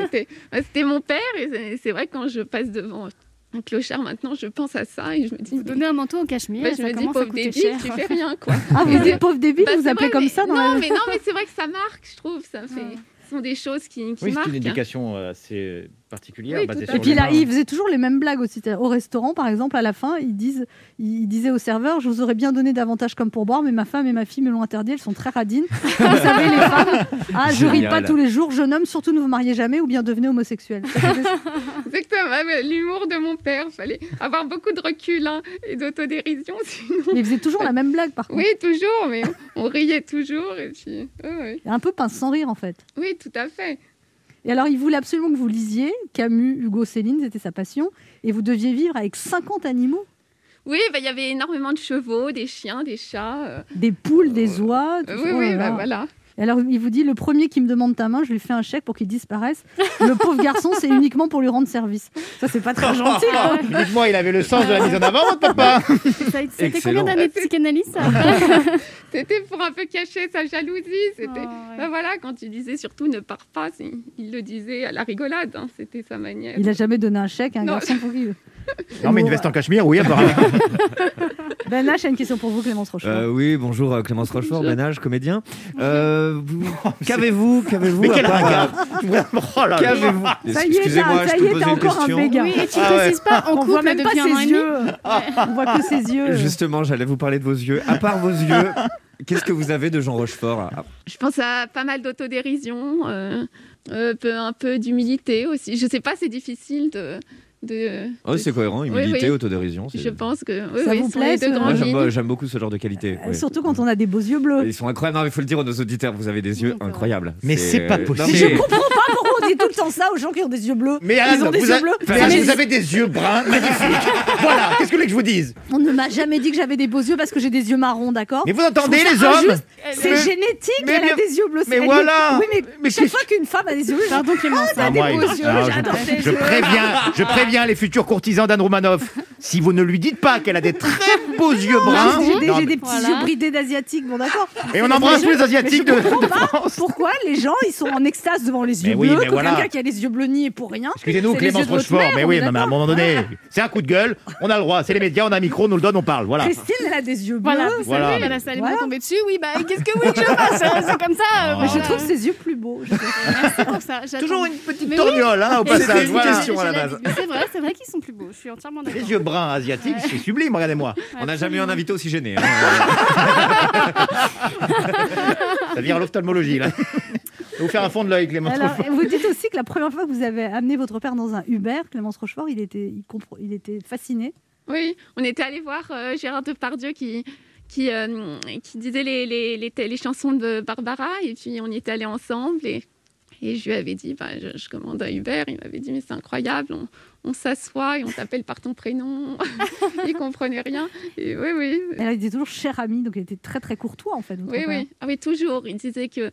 c'était, mon père. Et c'est- c'est vrai que quand je passe devant un clochard maintenant, je pense à ça et je me dis. Vous donnez un manteau au cachemire, Bah, je ça me dis, pauvre débile, cher. tu fais rien, quoi. Ah, vous dites pauvre débile, Bah, vous appelez vrai, comme mais- ça dans non, la- mais non, mais c'est vrai que ça marque, je trouve. Ça fait. Ce sont des choses qui, qui Oui, c'est marquent. une éducation euh, assez particulière. Oui, basée tout à sur Et puis là, l'humain. il faisait toujours les mêmes blagues aussi. Au restaurant, par exemple, à la fin, ils disent, ils disaient au serveur Je vous aurais bien donné davantage comme pourboire, mais ma femme et ma fille me l'ont interdit, elles sont très radines. Vous savez, les femmes, ah, je ris pas tous les jours, jeune homme, surtout ne vous mariez jamais ou bien devenez homosexuel. Exactement, mais l'humour de mon père, fallait avoir beaucoup de recul hein, et d'autodérision. Sinon... Mais il faisait toujours la même blague, par contre. Oui, toujours, mais on, on riait toujours. Et puis... Un peu pince sans rire, en fait. Oui, tout à fait. Et alors, il voulait absolument que vous lisiez Camus, Hugo, Céline, c'était sa passion. Et vous deviez vivre avec 50 animaux Oui, bah, il y avait énormément de chevaux, des chiens, des chats. euh. des poules, des oies. tout Euh, ça. oui, Oh oui, bah, là. voilà. Et alors, il vous dit le premier qui me demande ta main, je lui fais un chèque pour qu'il disparaisse. Le pauvre garçon, c'est uniquement pour lui rendre service. Ça, c'est pas très gentil. hein. Dites-moi, il avait le sens de la mise en avant, votre papa C'était combien d'années de psychanalyse ça C'était pour un peu cacher sa jalousie. C'était, Oh, ouais. bah, voilà, quand tu disais surtout ne pars pas, il le disait à la rigolade. hein, C'était sa manière. Il a jamais donné un chèque à un Non. garçon pour qui Non, mais une veste en cachemire, oui, apparemment. Ben H a une question pour vous, Clémence Rochefort. Euh, oui, bonjour euh, Clémence Rochefort, Benage, comédien. Euh, vous- Qu'avez-vous Qu'avez-vous Mais quel Oh là là. Qu'avez-vous ça y est, Excusez-moi, je peux poser une encore un question. Oui, et tu Ah ouais. précises pas en On voit couple même pas depuis ses un yeux. On voit que ses yeux. Justement, j'allais vous parler de vos yeux. À part vos yeux, qu'est-ce que vous avez de Jean Rochefort Ah, Je pense à pas mal d'autodérision, euh, euh, un peu d'humilité aussi. Je sais pas, c'est difficile de. De Oh, de- c'est cohérent, Oui, humilité, oui. autodérision. Je pense que oui, Ça oui, vous plaît, grandes j'aime, beaucoup ce genre de qualité. Euh, ouais. Surtout quand on a des beaux yeux bleus. Ils sont incroyables. Non, mais il faut le dire aux auditeurs, vous avez des yeux incroyables. Mais c'est pas Non, possible. mais- Je comprends pas pourquoi on dit tout le temps ça aux gens qui ont des yeux bleus. Mais Ils Anne, ont des vous, yeux a- bleus. Mais- vous avez des yeux bruns magnifiques. voilà, qu'est-ce que vous voulez que je vous dise? On ne m'a jamais dit que j'avais des beaux yeux parce que j'ai des yeux marrons, d'accord? Mais vous entendez les hommes? injuste. C'est génétique, elle a des yeux bleus. mais voilà. Oui, mais, Mais chaque fois qu'une femme a des yeux bleus, Pardon Clémence. Ah, des beaux il- yeux, alors, je- yeux. préviens, préviens les futurs courtisans d'Anne Romanoff. Si vous ne lui dites pas qu'elle a des très beaux yeux bruns, J'ai des, j'ai des petits Voilà. yeux bridés d'asiatiques, bon d'accord. et on embrasse tous les asiatiques de, de France. Pourquoi les gens ils sont en extase devant les yeux Mais oui, bleus mais voilà. quelqu'un qui a les yeux bleus niés pour rien Excusez-nous, c'est les Clémence yeux de votre Rochefort, mère, mais on oui, est non, mais à un d'accord. moment donné, c'est un coup de gueule, on a le droit, c'est les médias, on a un micro, on nous le donne, on parle, voilà. Christine elle a des yeux bleus. Voilà, vous Voilà. savez, ça allait Voilà. dessus. Oui, bah, qu'est-ce que vous voulez que je fasse Euh, C'est comme ça. euh, Oh. Mais je voilà. trouve ses yeux plus beaux. je sais. Merci pour ça. j'attends. Toujours une petite Mais oui. torgnole, hein, au Et passage. c'était une voilà. question à la base. Mais C'est vrai, c'est vrai qu'ils sont plus beaux. Je suis entièrement d'accord. Les yeux bruns asiatiques, c'est sublime, regardez-moi. On n'a jamais eu un invité aussi gêné. hein. Ça vient à l'ophtalmologie, là. Je vais vous faire un fond de l'œil, Clémence Alors, Rochefort. vous dites aussi que la première fois que vous avez amené votre père dans un Uber, Clémence Rochefort, il était, il compre- il était fasciné. Oui, on était allé voir euh, Gérard Depardieu qui, qui, euh, qui disait les, les, les, les chansons de Barbara et puis on y était allé ensemble et, et je lui avais dit bah, je, je commande un Uber. Il m'avait dit mais c'est incroyable, on, on s'assoit et on t'appelle par ton prénom. il comprenait rien. Et oui, oui. Il était toujours cher ami, donc il était très très courtois en fait. Oui, oui. Ah oui, toujours. Il disait que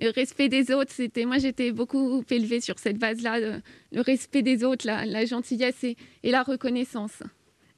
le respect des autres, c'était. Moi, j'étais beaucoup élevée sur cette base-là, le, le respect des autres, la, la gentillesse et, et la reconnaissance.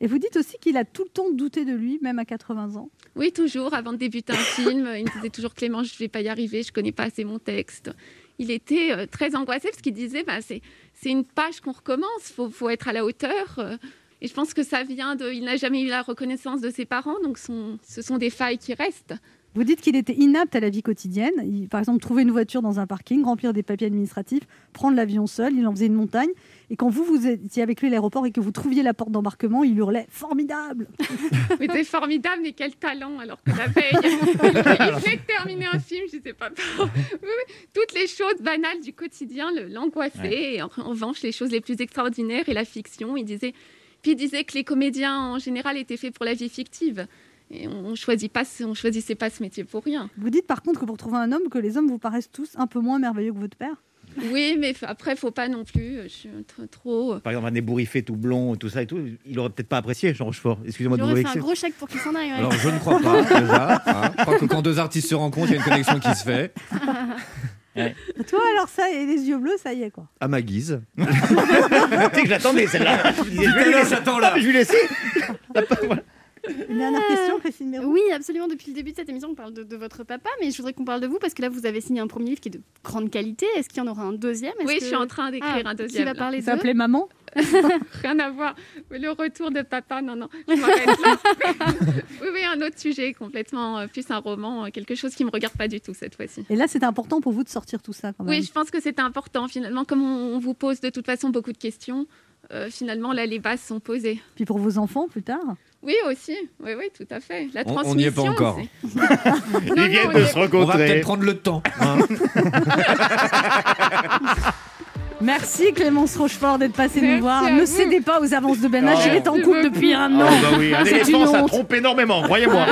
Et vous dites aussi qu'il a tout le temps douté de lui, même à 80 ans. Oui, toujours. Avant de débuter un film, il me disait toujours Clément, je ne vais pas y arriver, je ne connais pas assez mon texte. Il était euh, très angoissé parce qu'il disait bah, c'est, une page qu'on recommence, il faut, être à la hauteur. euh, et je pense que ça vient de. Il n'a jamais eu la reconnaissance de ses parents, donc ce sont des failles qui restent. Vous dites qu'il était inapte à la vie quotidienne. Il- par exemple, trouver une voiture dans un parking, remplir des papiers administratifs, prendre l'avion seul, il en faisait une montagne. Et quand vous, vous étiez avec lui à l'aéroport et que vous trouviez la porte d'embarquement, il hurlait « Formidable Mais c'est formidable, mais quel talent Alors que la veille, il venait de terminer un film, je sais pas. Toutes les choses banales du quotidien l'angoissaient. Et en, en revanche, les choses les plus extraordinaires et la fiction, il disait. Puis il disait que les comédiens en général étaient faits pour la vie fictive. Et on choisit pas, on choisissait pas ce métier pour rien. ». Vous dites par contre que pour trouver un homme, que les hommes vous paraissent tous un peu moins merveilleux que votre père. Oui, mais après, faut pas non plus. Je suis trop. trop- Par exemple, un ébouriffé tout blond, tout ça et tout, il aurait peut-être pas apprécié, Jean Rochefort. Excusez-moi de vous J'aurais fait vexer. un gros chèque pour qu'il s'en aille. ouais. Alors je ne crois pas déjà. hein. Je crois que quand deux artistes se rencontrent, il y a une connexion qui se fait. Toi, alors ça, et les yeux bleus, ça y est quoi. À ma guise. Tu sais que j'attendais celle-là. Je je lui laisser- Une dernière question, Christine Mérou Oui, absolument. Depuis le début de cette émission, on parle de, de votre papa, mais je voudrais qu'on parle de vous parce que là, vous avez signé un premier livre qui est de grande qualité. Est-ce qu'il y en aura un deuxième? Oui, que- je suis en train d'écrire Ah, un deuxième. Qui va parler Ça s'appelait Maman? Rien à voir. Le retour de papa, non, non, je m'arrête là. oui, oui, un autre sujet complètement, euh, plus un roman, euh, quelque chose qui me regarde pas du tout cette fois-ci. Et là, c'était important pour vous de sortir tout ça quand même. Oui, je pense que c'est important finalement. Comme on, on vous pose de toute façon beaucoup de questions, euh, finalement là les bases sont posées. Puis pour vos enfants plus tard Oui, aussi. Oui, oui, tout à fait. La On- transmission. on n'y est pas encore. c'est- Ils viennent non, de on y est- se On va peut-être prendre le temps. hein. Merci Clémence Rochefort d'être passée Merci nous voir. Ne vous. cédez pas aux avances de Ben H. Il est en couple depuis un Ah an. bah oui, un éléphant, ça trompe énormément, croyez-moi.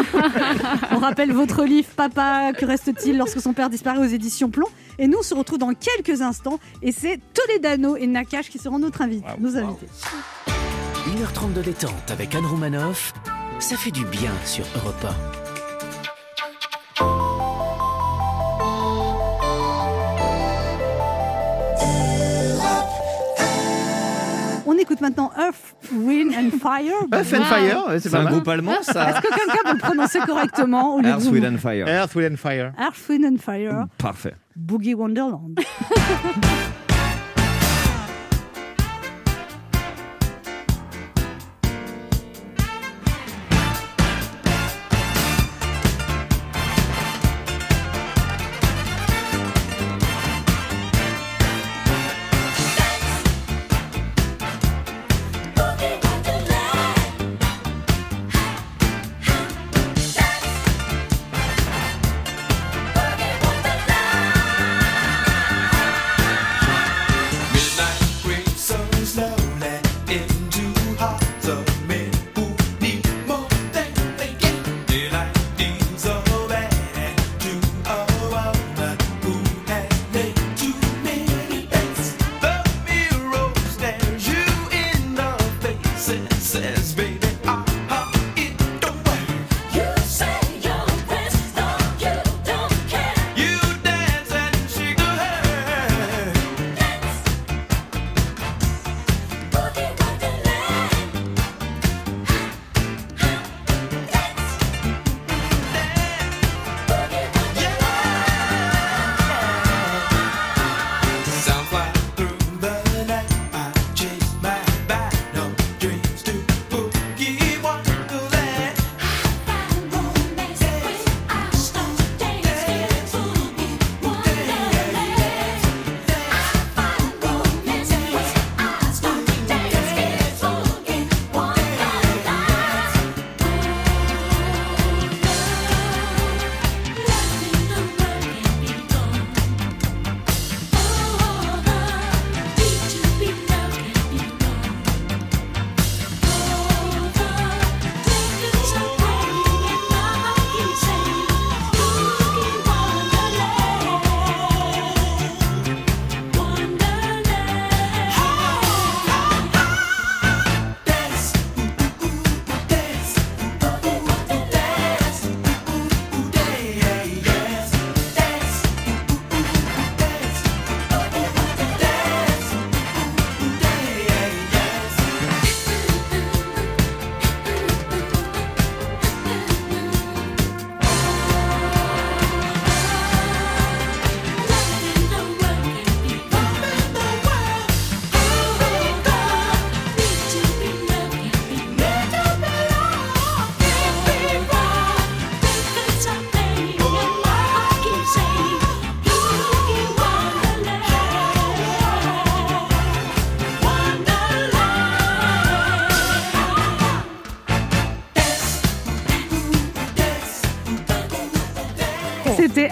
On rappelle votre livre Papa, que reste-t-il lorsque son père disparaît aux éditions Plomb? Et nous, on se retrouve dans quelques instants. Et c'est Toledano et Nakash qui seront notre invité, nos invités. 1h30 de détente avec Anne Romanoff, ça fait du bien sur Europe On écoute maintenant Earth, Wind and Fire. Earth and Fire, ouais, c'est C'est pas un mal. groupe allemand, ça Est-ce que quelqu'un peut le prononcer correctement au lieu Earth, de vous Wind and Fire. Earth, Wind and Fire. Earth, Wind and Fire, Parfait. Boogie Wonderland.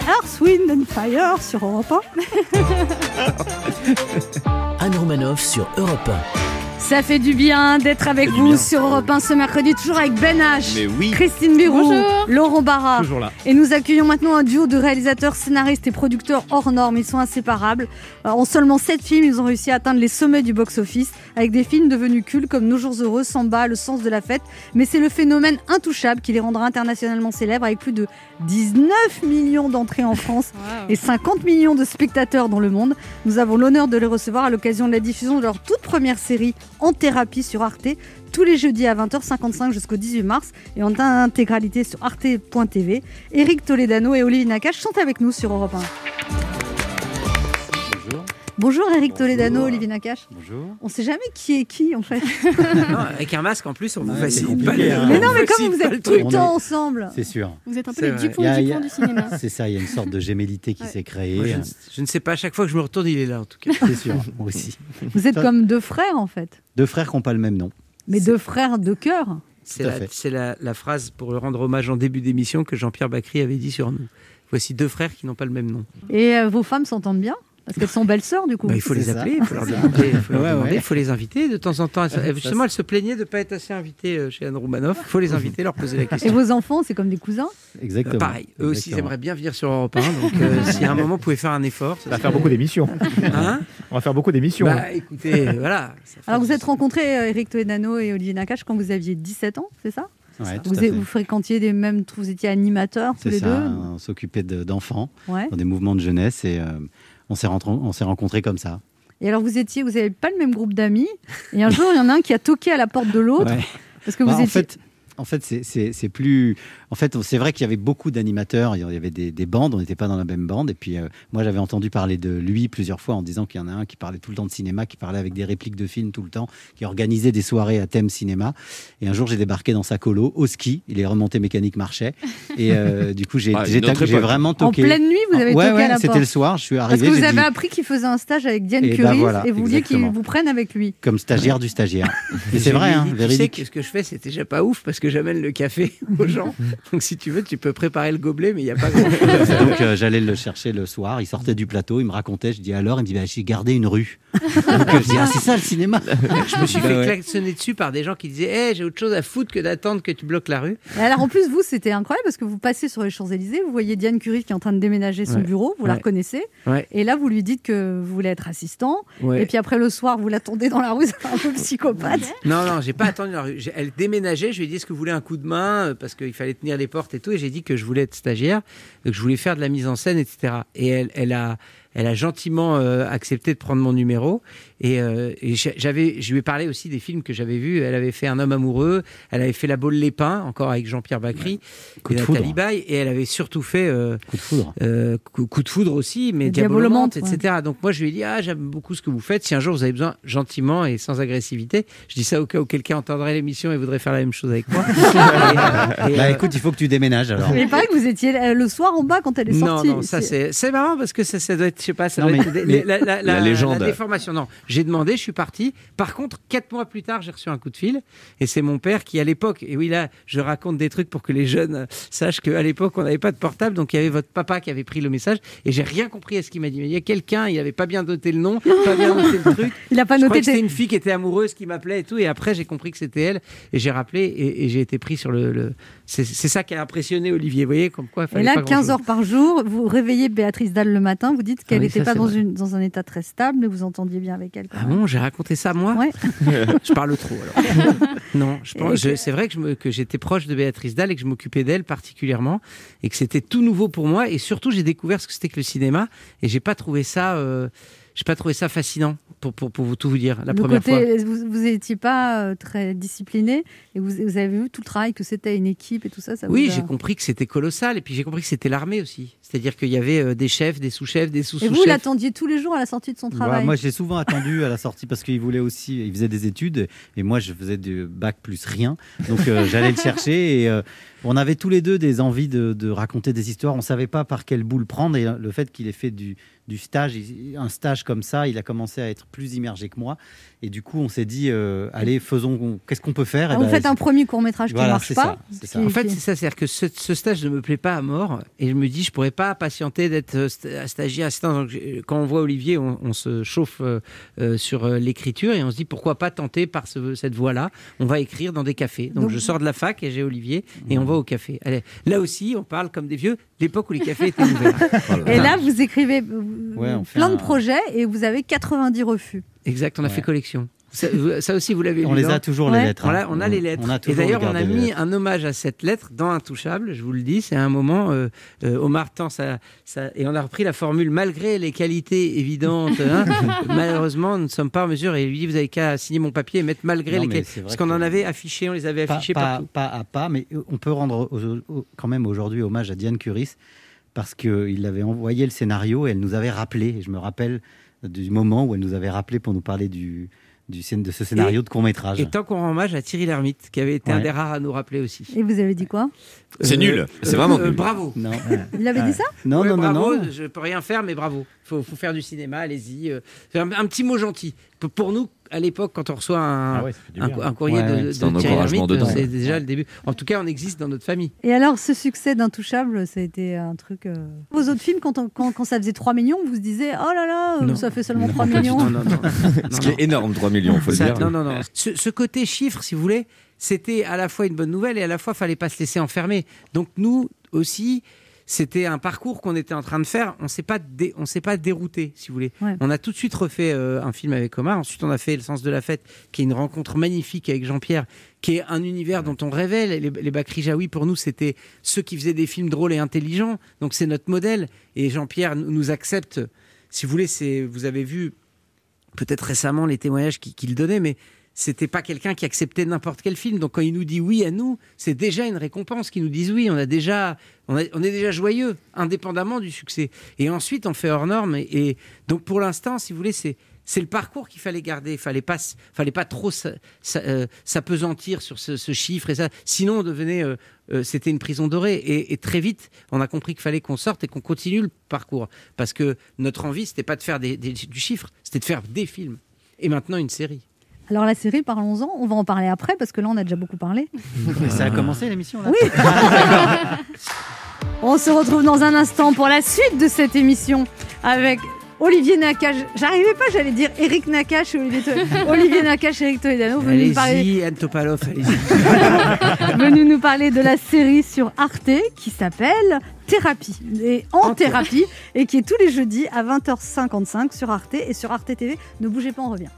Earth, Wind and Fire sur Europe 1. Anne Romanoff sur Europe Ça fait du bien d'être avec vous bien. sur Europe 1 ce mercredi, toujours avec Ben H, Mais oui. Christine Bureau, Bonjour. Laurent Barra. Toujours là. Et nous accueillons maintenant un duo de réalisateurs, scénaristes et producteurs hors normes. Ils sont inséparables. Euh, En seulement 7 films, ils ont réussi à atteindre les sommets du box-office avec des films devenus cultes comme Nos jours heureux, Samba, Le sens de la fête. Mais c'est le phénomène intouchable qui les rendra internationalement célèbres avec plus de 19 millions d'entrées en France et 50 millions de spectateurs dans le monde. Nous avons l'honneur de les recevoir à l'occasion de la diffusion de leur toute première série En thérapie sur Arte tous les jeudis à 20h55 jusqu'au 18 mars et en intégralité sur arte.tv. Eric Toledano et Olivier Nakache sont avec nous sur Europe 1. Bonjour. Bonjour Eric Toledano, Olivier Nakache. Bonjour. On sait jamais qui est qui en fait. Non, avec un masque en plus, on vous facilite pas compliqué, le- hein. Mais non, mais comme vous êtes tout le temps ensemble. C'est sûr. Vous êtes un peu les. Dupont a- a- du cinéma. C'est ça, il y a une sorte de gémellité qui s'est créée. Moi, je, ne, je ne sais pas, à chaque fois que je me retourne, il est là en tout cas. C'est sûr, moi aussi. Vous êtes comme deux frères en fait, Deux frères qui n'ont pas le même nom. Mais deux frères de cœur. C'est la phrase pour le rendre hommage en début d'émission que Jean-Pierre Bacry avait dit sur nous. Voici deux frères qui n'ont pas le même nom. Et euh, vos femmes s'entendent bien? Parce qu'elles sont belles-sœurs du coup. Bah, il faut les ça. appeler, il faut leur demander, il faut, leur Ouais, demander, ouais. il faut les inviter de temps en temps. ça, Justement, elle se plaignait de ne pas être assez invitée euh, chez Anne Roumanoff. Il faut les inviter, leur poser la Et question. vos enfants, c'est comme des cousins? Exactement. Euh, pareil, eux aussi, ils aimeraient bien venir sur Europe 1. Donc, euh, si à un moment, vous pouvez faire un effort. On va faire beaucoup d'émissions. Hein? On va faire beaucoup d'émissions. bah, écoutez, voilà. ça Alors vous êtes rencontrés, euh, Eric Toledano et Olivier Nakache, quand vous aviez 17 ans, c'est ça? Ouais, vous, fréquentiez des mêmes, vous étiez animateurs tous C'est les ça, deux? On s'occupait de- d'enfants Ouais. dans des mouvements de jeunesse et euh, on s'est rencontrés comme ça. Et alors vous étiez, vous n'avez pas le même groupe d'amis. Et un jour, il y en a un qui a toqué à la porte de l'autre. Ouais. Parce que vous Bah, en étiez. fait, en fait, c'est plus. En fait, c'est vrai qu'il y avait beaucoup d'animateurs. Il y avait des, des bandes. On n'était pas dans la même bande. Et puis, euh, moi, j'avais entendu parler de lui plusieurs fois en disant qu'il y en a un qui parlait tout le temps de cinéma, qui parlait avec des répliques de films tout le temps, qui organisait des soirées à thème cinéma. Et un jour, j'ai débarqué dans sa colo au ski. Il est remonté mécanique marchait. Et euh, du coup, j'ai Ouais, vraiment En toqué. pleine nuit, vous avez Ouais, toqué ouais, à la porte. C'était le soir. Je suis Parce arrivé. que vous avez dit- appris qu'il faisait un stage avec Diane Et ben Curie voilà, et vous vouliez qu'il vous prenne avec lui. comme stagiaire du stagiaire. Et c'est vrai, hein, dit, Tu sais véridique. que ce que je fais, c'est déjà pas ouf parce que j'amène le café aux gens. Donc si tu veux, tu peux préparer le gobelet, mais il n'y a pas grand. Donc euh, j'allais le chercher le soir, il sortait du plateau, il me racontait, je dis alors, il me dit bah, j'ai gardé une rue. Donc je dis ah c'est ça le cinéma. Je me suis Bah fait ouais. klaxonner dessus par des gens qui disaient hey, j'ai autre chose à foutre que d'attendre que tu bloques la rue. Et alors en plus, vous, c'était incroyable parce que vous passez sur les Champs-Élysées, vous voyez Diane Curie qui est en train de déménager son Ouais. bureau, vous la reconnaissez. Ouais. Et là, vous lui dites que vous voulez être assistant. Ouais. Et puis après, le soir, vous l'attendez dans la rue, c'est un peu psychopathe. Non, non, j'ai pas attendu la rue. Elle déménageait, je lui ai dit est-ce que vous voulez un coup de main? Parce qu'il fallait tenir les portes et tout. Et j'ai dit que je voulais être stagiaire, que je voulais faire de la mise en scène, etc. Et elle, elle a. Elle a gentiment euh, accepté de prendre mon numéro et, euh, et j'avais, je lui ai parlé aussi des films que j'avais vus. Elle avait fait Un homme amoureux, elle avait fait La Baule Lépin, encore avec Jean-Pierre Bacry Coup et de Nathalie foudre. Baye, et elle avait surtout fait euh, Coup de foudre. euh, coup, coup de foudre aussi, mais diabolomante, etc. Donc moi je lui ai dit ah j'aime beaucoup ce que vous faites. Si un jour vous avez besoin gentiment et sans agressivité, je dis ça au cas où quelqu'un entendrait l'émission et voudrait faire la même chose avec moi. Et, euh, et, Bah écoute, il faut que tu déménages alors. Mais il paraît que vous étiez le soir en bas quand elle est non, sortie. non, ça c'est c'est marrant parce que ça, ça doit être, sais pas, ça Non, doit mais- être des- mais- la, la- La légende. la déformation. Non, j'ai demandé, je suis parti. Par contre, quatre mois plus tard, j'ai reçu un coup de fil et c'est mon père qui, à l'époque, et oui là, je raconte des trucs pour que les jeunes euh, sachent qu'à l'époque, on n'avait pas de portable, donc il y avait votre papa qui avait pris le message et j'ai rien compris à ce qu'il m'a dit. Mais il y a quelqu'un, il avait pas bien noté le nom, pas bien noté le truc. Il a pas Je noté c'était une fille qui était amoureuse qui m'appelait et tout. Et après, j'ai compris que c'était elle. Et j'ai rappelé et, et j'ai été pris sur le. le- C'est ça qui a impressionné Olivier. Vous voyez, comme quoi. Et fallait là, pas 15 grand-chose. heures par jour, vous réveillez Béatrice Dalle le matin, vous dites qu'elle n'était ça, pas dans, vrai. une, dans un état très stable, mais vous entendiez bien avec elle. quand Ah bon, j'ai raconté ça moi Ouais. Je parle trop alors. non, Et que- c'est vrai que j'étais proche de Béatrice Dalle et que je m'occupais d'elle particulièrement et que c'était tout nouveau pour moi et surtout j'ai découvert ce que c'était que le cinéma et j'ai pas trouvé ça, euh, j'ai pas trouvé ça fascinant pour, pour, pour vous tout vous dire la Le première fois. côté, vous vous n'étiez pas euh, très discipliné et vous, vous avez vu tout le travail que c'était une équipe et tout ça. ça Oui, a- j'ai compris que c'était colossal et puis j'ai compris que c'était l'armée aussi. C'est-à-dire qu'il y avait euh, des chefs, des sous-chefs, des Et vous l'attendiez tous les jours à la sortie de son Voilà, travail. moi, j'ai souvent attendu à la sortie parce qu'il voulait aussi, il faisait des études et moi, je faisais du bac plus rien. Donc, euh, j'allais le chercher et euh, on avait tous les deux des envies de, de raconter des histoires. On savait pas par quelle boule prendre et le fait qu'il ait fait du, du stage, un stage comme ça, il a commencé à être plus immergé que moi. Et du coup, on s'est dit, euh, allez, faisons, qu'est-ce qu'on peut faire? Ah, Eh vous ben, faites un premier court métrage qui Voilà, marche pas. ça, ça. En fait, c'est ça, c'est-à-dire que ce, ce stage ne me plaît pas à mort, et je me dis, je pourrais pas patienter d'être euh, sta- stagiaire, assistant. Quand on voit Olivier, on, on se chauffe euh, sur l'écriture et on se dit, pourquoi pas tenter par ce- cette voie-là? On va écrire dans des cafés. Donc, Donc- je sors de la fac et j'ai Olivier, et on va au café. Allez, là aussi, on parle comme des vieux, l'époque où les cafés étaient ouverts. Et là, vous écrivez Ouais, on plein de un- projets et vous avez 90 refus. Exact, on a fait collection. Ça, ça aussi, vous l'avez On lu, les a toujours, les lettres, On hein. a, on a les On- lettres. on a Et d'ailleurs, on a les mis un hommage à cette lettre dans Intouchable, je vous le dis. C'est un moment, euh, euh, Omar Tan, ça, ça- et on a repris la formule malgré les qualités évidentes. hein, malheureusement, nous ne sommes pas en mesure. Et il lui dit Vous avez qu'à signer mon papier et mettre malgré Non, les qualités. Parce qu'on en avait affiché, on les avait pas, affichés pas- partout. pas à pas, mais on peut rendre au- au- quand même aujourd'hui hommage à Diane Curis parce qu'il avait envoyé le scénario et elle nous avait rappelé. Et je me rappelle du moment où elle nous avait rappelé pour nous parler du, du scén- de ce scénario Et- de court métrage. Et tant qu'on rend hommage à Thierry Lhermitte, qui avait été un des rares à nous rappeler aussi. Et vous avez dit quoi? C'est nul, c'est vraiment nul. Bravo. Non. Il avait dit ça? Non, Ouais, non, non, bravo, non. Je peux rien faire, mais bravo. Faut, faut faire du cinéma, allez-y. euh, un, un petit mot gentil. Pour nous, à l'époque, quand on reçoit un, Ah ouais, un, un courrier Ouais, de, ouais. de Thierry Lhermitte, dedans. c'est déjà le début. En tout cas, on existe dans notre famille. Et alors, ce succès d'Intouchable, ça a été un truc. euh, Vos autres films, quand, on- quand, quand ça faisait 3 millions, vous se disiez Oh là là, euh, Non. ça fait seulement 3 Non, millions. non, non, non. Ce qui est énorme, 3 millions, faut le dire. Non, non, non. Ce, ce côté chiffre, si vous voulez, c'était à la fois une bonne nouvelle et à la fois, fallait pas se laisser enfermer. Donc nous aussi, c'était un parcours qu'on était en train de faire. On s'est pas, dé- on s'est pas dérouté, si vous voulez. Ouais. On a tout de suite refait euh, un film avec Omar. Ensuite, on a fait Le Sens de la Fête, qui est une rencontre magnifique avec Jean-Pierre, qui est un univers dont on rêvait. Les, les Bakri Jaoui, pour nous, c'était ceux qui faisaient des films drôles et intelligents. Donc c'est notre modèle. Et Jean-Pierre nous accepte. Si vous voulez, c'est, vous avez vu peut-être récemment les témoignages qu'il donnait, mais c'était pas quelqu'un qui acceptait n'importe quel film. Donc quand il nous dit oui à nous, c'est déjà une récompense qu'ils nous disent oui. On a déjà, on, est déjà joyeux, indépendamment du succès. Et ensuite on fait hors norme. Et, donc pour l'instant, si vous voulez, c'est le parcours qu'il fallait garder. Il fallait pas, fallait pas trop euh, s'apesantir sur ce, chiffre et ça. Sinon, on devenait, euh, euh, c'était une prison dorée. Et, très vite, on a compris qu'il fallait qu'on sorte et qu'on continue le parcours. Parce que notre envie, c'était pas de faire du chiffre, c'était de faire des films. Et maintenant, une série. Alors, la série, parlons-en. On va en parler après parce que là, on a déjà beaucoup parlé. Mais ça a commencé l'émission là Oui On se retrouve dans un instant pour la suite de cette émission avec Olivier Nakache. J'arrivais pas, j'allais dire Eric Nakache et Olivier, Olivier Nakache et Eric Toledano. Venu nous parler, Anne Topalov, nous parler de la série sur Arte qui s'appelle Thérapie. Et en, thérapie et qui est tous les jeudis à 20h55 sur Arte et sur Arte TV. Ne bougez pas, on revient.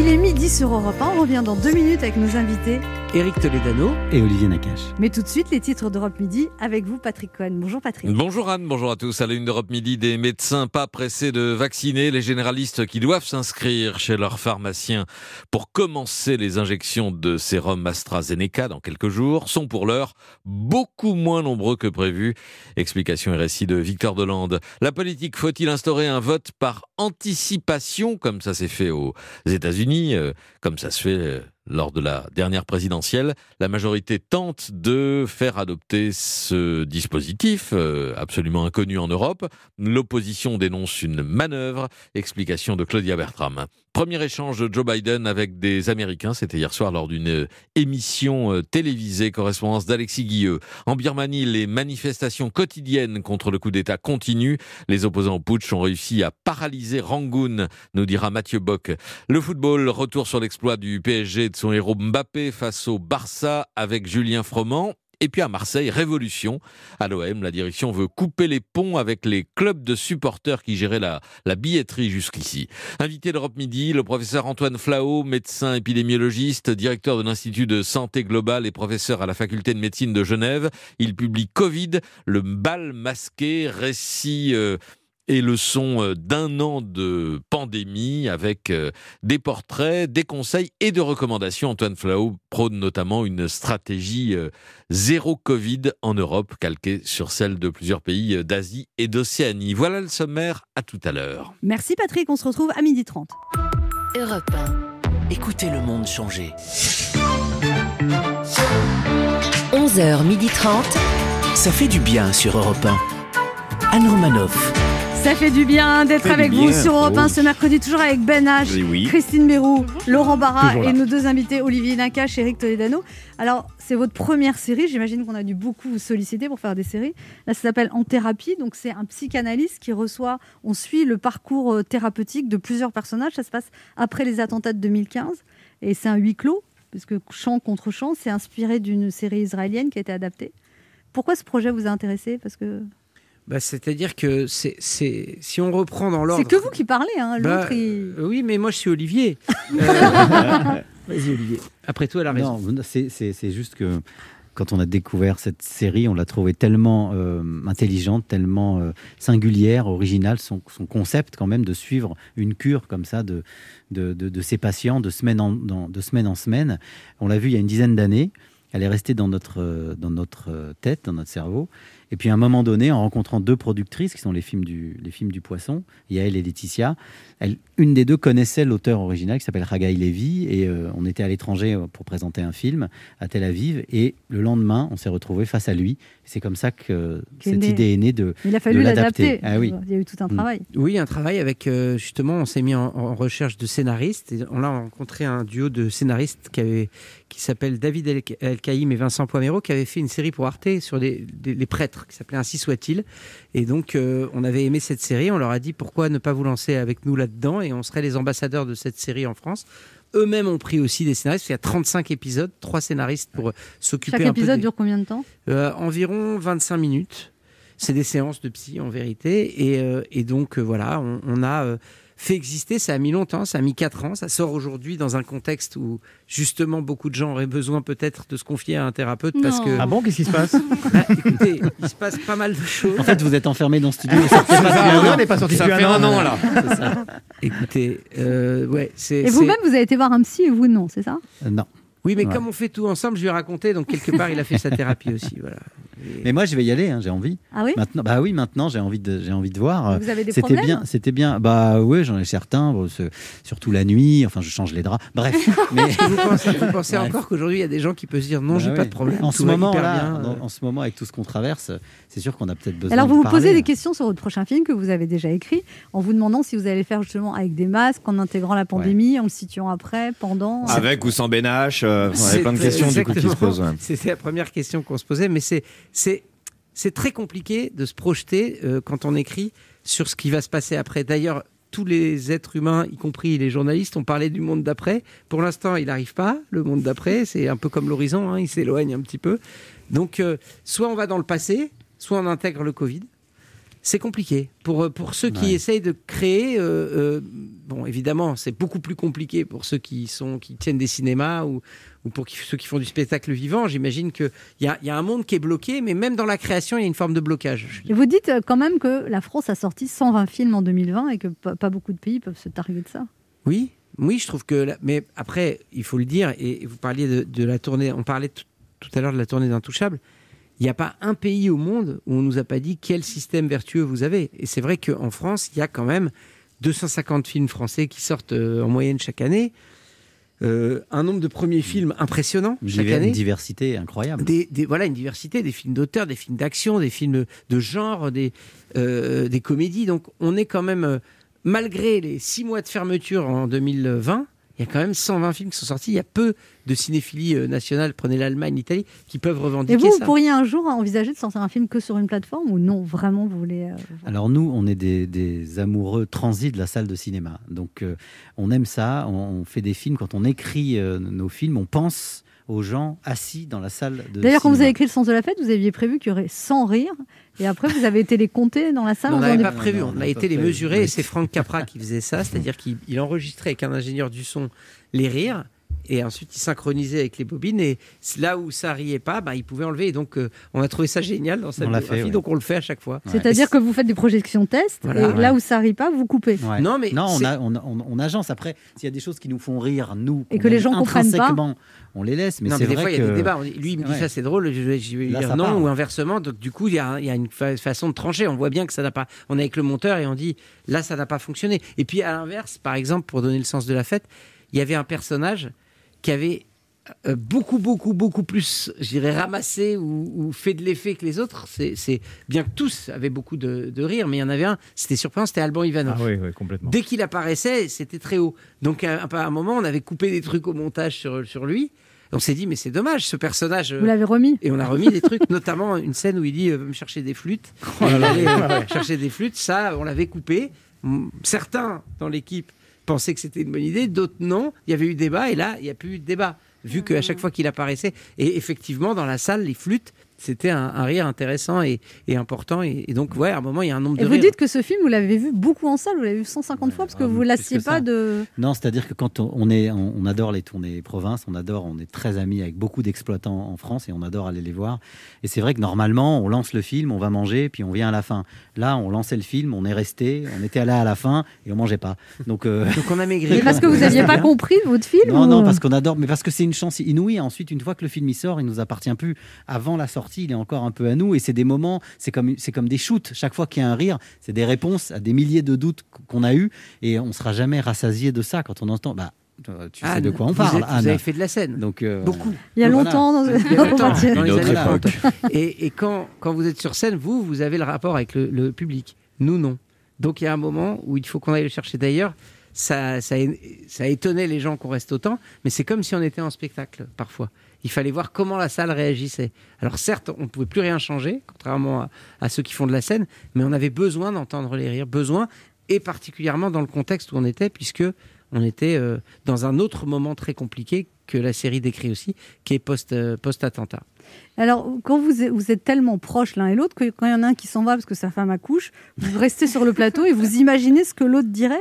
Il est midi sur Europe 1. On revient dans deux minutes avec nos invités. Eric Toledano. Et Olivier Nakache. Mais tout de suite, les titres d'Europe Midi avec vous, Patrick Cohen. Bonjour, Patrick. Bonjour Anne, bonjour à tous. À la une d'Europe Midi, des médecins pas pressés de vacciner, les généralistes qui doivent s'inscrire chez leur pharmacien pour commencer les injections de sérum AstraZeneca dans quelques jours sont pour l'heure beaucoup moins nombreux que prévu. Explication et récit de Victor Delande. La politique, faut-il instaurer un vote par anticipation comme ça s'est fait aux États-Unis, euh, comme ça se fait euh, lors de la dernière présidentielle, la majorité tente de faire adopter ce dispositif euh, absolument inconnu en Europe. L'opposition dénonce une manœuvre. Explication de Claudia Bertram. Premier échange de Joe Biden avec des Américains, c'était hier soir lors d'une euh, émission euh, télévisée, correspondance d'Alexis Guilleux. En Birmanie, les manifestations quotidiennes contre le coup d'État continuent. Les opposants au putsch ont réussi à paralyser Rangoon, nous dira Mathieu Bock. Le football, retour sur l'exploit du PSG de son héros Mbappé face au Barça avec Julien Froment. Et puis à Marseille, révolution. À l'OM, la direction veut couper les ponts avec les clubs de supporters qui géraient la, billetterie jusqu'ici. Invité d'Europe Midi, le professeur Antoine Flao, médecin épidémiologiste, directeur de l'Institut de santé globale et professeur à la faculté de médecine de Genève. Il publie Covid, le bal masqué, récit euh, et leçons euh, d'un an de pandémie avec euh, des portraits, des conseils et de recommandations. Antoine Flau prône notamment une stratégie euh, zéro Covid en Europe, calquée sur celle de plusieurs pays d'Asie et d'Océanie. Voilà le sommaire, à tout à l'heure. Merci, Patrick. On se retrouve à 12h30. Europe 1. Écoutez le monde changer. 11h30. Ça fait du bien sur Europe 1. Anne Romanoff. Ça fait du bien d'être avec bien. vous sur Europe 1 Oh. ce mercredi, toujours avec Ben H, Oui, oui. Christine Bérou, Laurent Barra et nos deux invités, Olivier Nakache et Eric Toledano. Alors, c'est votre première série. J'imagine qu'on a dû beaucoup vous solliciter pour faire des séries. Là, ça s'appelle En thérapie. Donc, c'est un psychanalyste qui reçoit. On suit le parcours euh, thérapeutique de plusieurs personnages. Ça se passe après les attentats de 2015. Et c'est un huis clos, parce que chant contre chant, c'est inspiré d'une série israélienne qui a été adaptée. Pourquoi ce projet vous a intéressé? Parce que. Bah, C'est-à-dire que c'est, c'est, si on reprend dans l'ordre. C'est que vous qui parlez, hein. Bah, L'autre, il- euh, Oui, mais moi je suis Olivier. Euh, Vas-y, Olivier. Après tout, elle a raison. Non, c'est- c'est c'est juste que quand on a découvert cette série, on l'a trouvée tellement euh, intelligente, tellement euh, singulière, originale, son, son concept quand même de suivre une cure comme ça de, de, de- de ses patients de semaine en, dans- de semaine, en semaine. On l'a vu il y a une dizaine d'années. Elle est restée dans notre, dans notre tête, dans notre cerveau. Et puis à un moment donné, en rencontrant deux productrices qui sont les films du, les films du poisson, Yael et Laetitia, une des deux connaissait l'auteur original qui s'appelle Ragaï Lévy et euh, on était à l'étranger euh, pour présenter un film à Tel Aviv et le lendemain on s'est retrouvé face à lui. C'est comme ça que cette né- idée est née de Il a fallu l'adapter. Ah oui. Il y a eu tout un Mm. travail. Oui, un travail avec euh, justement, on s'est mis en, en recherche de scénaristes. Et on a rencontré un duo de scénaristes qui, avait- qui s'appelle David El- El-Kaïm et Vincent Poimero, qui avait fait une série pour Arte sur les, les- les prêtres, qui s'appelait Ainsi soit-il. Et donc, euh, on avait aimé cette série. On leur a dit pourquoi ne pas vous lancer avec nous là-dedans? Et on serait les ambassadeurs de cette série en France. Eux-mêmes ont pris aussi des scénaristes. Il y a 35 épisodes, trois scénaristes pour euh, s'occuper Chaque un peu épisode des- dure combien de temps euh, environ 25 minutes. C'est des séances de psy en vérité. Et, euh, et donc voilà, on, on a fait exister, ça a mis longtemps, ça a mis 4 ans. Ça sort aujourd'hui dans un contexte où justement beaucoup de gens auraient besoin peut-être de se confier à un thérapeute parce que... Ah bon, qu'est-ce qui se passe? Bah, Écoutez, il se passe pas mal de choses. En fait, vous êtes enfermé dans ce studio. et pas ça, un an. on n'est pas sorti Ça fait un an, an, là. Ça. Écoutez, euh, ouais, c'est... Et vous-même, vous avez été voir un psy et vous non, c'est ça? Euh, non. Oui, mais Ouais. comme on fait tout ensemble, je lui ai raconté, donc quelque part, il a fait sa thérapie aussi. Voilà. Mais moi, je vais y aller. hein, j'ai envie. Ah oui Maintenant, bah oui, maintenant, j'ai envie de, j'ai envie de voir. Vous avez des C'était problèmes bien. C'était bien. Bah oui, j'en ai certains. bon, surtout la nuit. Enfin, je change les draps. Bref. mais vous pensez, vous encore qu'aujourd'hui, il y a des gens qui peuvent se dire non, Bah j'ai pas de problème. En ce moment là, bien, euh. en ce moment, avec tout ce qu'on traverse, c'est sûr qu'on a peut-être besoin. Alors de vous vous parler. posez des questions sur votre prochain film que vous avez déjà écrit, en vous demandant si vous allez le faire justement avec des masques, en intégrant la pandémie, en le situant après, pendant. Avec ou sans bénache, euh, on avait plein de questions du coup qui se posent. ouais. C'était la première question qu'on se posait, mais c'est c'est très compliqué de se projeter euh, quand on écrit sur ce qui va se passer après. D'ailleurs, tous les êtres humains, y compris les journalistes, ont parlé du monde d'après. Pour l'instant, il n'arrive pas. Le monde d'après, c'est un peu comme l'horizon, hein, il s'éloigne un petit peu. Donc, euh, soit on va dans le passé, soit on intègre le Covid. C'est compliqué. Pour, euh, pour ceux qui Ouais. essayent de créer, euh, euh, bon, évidemment, c'est beaucoup plus compliqué pour ceux qui, sont, qui tiennent des cinémas ou, ou pour qui- ceux qui font du spectacle vivant. J'imagine qu'il y a, il y a un monde qui est bloqué, mais même dans la création, il y a une forme de blocage. Et vous dites quand même que la France a sorti 120 films en 2020 et que pas, beaucoup de pays peuvent se targuer de ça. Oui, oui, je trouve que. la- Mais après, il faut le dire, et vous parliez de, de la tournée, on parlait tout, tout à l'heure de la tournée d'Intouchable. Il n'y a pas un pays au monde où on nous a pas dit quel système vertueux vous avez. Et c'est vrai qu'en France, il y a quand même 250 films français qui sortent euh, en moyenne chaque année. Euh, un nombre de premiers films impressionnant Une chaque année. une diversité incroyable. Des, des- voilà, une diversité, des films d'auteur, des films d'action, des films de genre, des, euh, des comédies. Donc on est quand même, malgré les six mois de fermeture en 2020, il y a quand même 120 films qui sont sortis. Il y a peu de cinéphilie euh, nationale, prenez l'Allemagne, l'Italie, qui peuvent Et revendiquer vous, vous ça. pourriez un jour envisager de sortir un film que sur une plateforme ou non Vraiment, vous voulez. euh, Alors nous, on est des, des amoureux transis de la salle de cinéma. Donc euh, on aime ça, on, on fait des films. Quand on écrit euh, nos films, on pense aux gens assis dans la salle de D'ailleurs, quand vous avez écrit Le sens de la fête, vous aviez prévu qu'il y aurait 100 rires. Et après, vous avez été les compter dans la salle. on n'avait pas prévu, on a été les mesurer et c'est Franck Capra qui faisait ça, c'est-à-dire qu'il il enregistrait avec un ingénieur du son les rires et ensuite il synchronisait avec les bobines et là où ça riait pas, bah, il pouvait enlever et donc euh, on a trouvé ça génial dans sa On l'a biographie, fait, ouais. donc on le fait à chaque fois. C'est-à-dire que vous faites des projections tests Voilà. et là où ça rit pas, vous coupez. Ouais. Non, mais non, on, c'est- a- on, on- on agence. Après, s'il y a des choses qui nous font rire, nous, Et que les gens comprennent pas. on les laisse. Mais non, c'est mais des vrai fois, il y a que- des débats. Lui, il me dit Ouais. ça, c'est drôle, je vais, je vais lui Là, dire non, part. ou inversement. Donc, du coup, il y a, il y a une fa- façon de trancher. On voit bien que ça n'a pas. On est avec le monteur et on dit là, ça n'a pas fonctionné. Et puis, à l'inverse, par exemple, pour donner le sens de la fête, il y avait un personnage qui avait euh, beaucoup, beaucoup, beaucoup plus, je dirais, ramassé ou, ou fait de l'effet que les autres. C'est bien que tous avaient beaucoup de, de rire, mais il y en avait un, c'était surprenant, c'était Alban Ivanov. Ah oui, oui, complètement. Dès qu'il apparaissait, c'était très haut. Donc à, à un moment, on avait coupé des trucs au montage sur, sur lui. On s'est dit, mais c'est dommage, ce personnage. euh, Vous l'avez remis Et on a remis des trucs, notamment une scène où il dit, euh, va me chercher des flûtes. Oh là là. Et il allait, euh, Ouais, ouais. chercher des flûtes, ça, on l'avait coupé. Certains dans l'équipe pensaient que c'était une bonne idée, d'autres non. Il y avait eu débat, et là, il n'y a plus eu de débat. Vu qu'à chaque fois qu'il apparaissait, et effectivement, dans la salle, les flûtes c'était un, un rire intéressant et, et important. Et, et donc, ouais, à un moment, il y a un nombre Et de vous rires. dites que ce film, vous l'avez vu beaucoup en salle, vous l'avez vu 150 fois parce que Ah, vous lassiez pas ça. de. Non, c'est-à-dire que quand on est, on, adore les tournées province, on adore, on est très amis avec beaucoup d'exploitants en France et on adore aller les voir. Et c'est vrai que normalement, on lance le film, on va manger, puis on vient à la fin. Là, on lançait le film, on est resté, on était allé à la fin et on mangeait pas. Donc, euh, Donc on a maigri. Mais parce que vous n'aviez pas compris votre film Non, ou- non, parce qu'on adore, mais parce que c'est une chance inouïe. Ensuite, une fois que le film il sort, il nous appartient plus. Avant la sortie, il est encore un peu à nous. Et c'est des moments, c'est comme, c'est comme des shoots. Chaque fois qu'il y a un rire, c'est des réponses à des milliers de doutes qu'on a eus. Et on sera jamais rassasié de ça quand on entend. Bah, euh, tu sais de quoi on vous parle. êtes- vous Anne. avez fait de la scène. Donc, euh, Beaucoup. Il y a Voilà. longtemps dans- Il y a longtemps, Mathieu. dans les Une autre années époque. 30. Et, et quand, quand vous êtes sur scène, vous, vous avez le rapport avec le, le public. Nous, non. Donc il y a un moment où il faut qu'on aille le chercher d'ailleurs. Ça, ça, ça étonnait les gens qu'on reste autant, mais c'est comme si on était en spectacle parfois. Il fallait voir comment la salle réagissait. Alors certes, on ne pouvait plus rien changer, contrairement à, ceux qui font de la scène, mais on avait besoin d'entendre les rires, besoin, et particulièrement dans le contexte où on était, puisque on était euh, dans un autre moment très compliqué que la série décrit aussi, qui est euh, post-attentat. Alors, quand vous êtes, vous êtes tellement proches l'un et l'autre que quand il y en a un qui s'en va parce que sa femme accouche, vous restez sur le plateau et vous imaginez ce que l'autre dirait?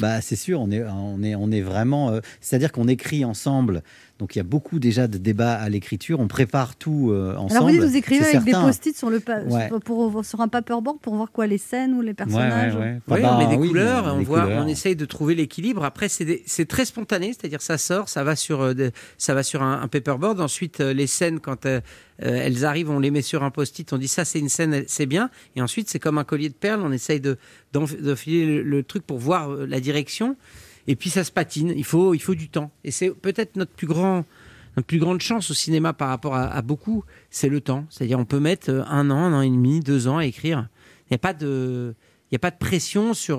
Bah, c'est sûr, on est, on est, on est vraiment. euh, C'est-à-dire qu'on écrit ensemble. Donc il y a beaucoup déjà de débats à l'écriture. On prépare tout euh, ensemble. Alors, vous dites, vous écrivez avec des post-it sur, le pa- Ouais. sur- pour, sur un paperboard pour voir quoi les scènes ou les personnages ouais, ouais. Oui, Ah bah, on met des oui, couleurs, on des voit, couleurs. on essaye de trouver l'équilibre. Après, c'est des- c'est très spontané, c'est-à-dire ça sort, ça va sur, euh, ça va sur un, un paperboard. Ensuite, euh, les scènes, quand euh, elles arrivent, on les met sur un post-it. On dit ça, c'est une scène, c'est bien. Et ensuite, c'est comme un collier de perles. On essaye de de filer le, truc pour voir euh, la direction. Et puis ça se patine. Il faut, il faut du temps. Et c'est peut-être notre plus grand plus grande chance au cinéma par rapport à, beaucoup, c'est le temps. C'est-à-dire, on peut mettre euh, un an, un an et demi, deux ans à écrire. Il n'y a pas de, il a pas de pression sur,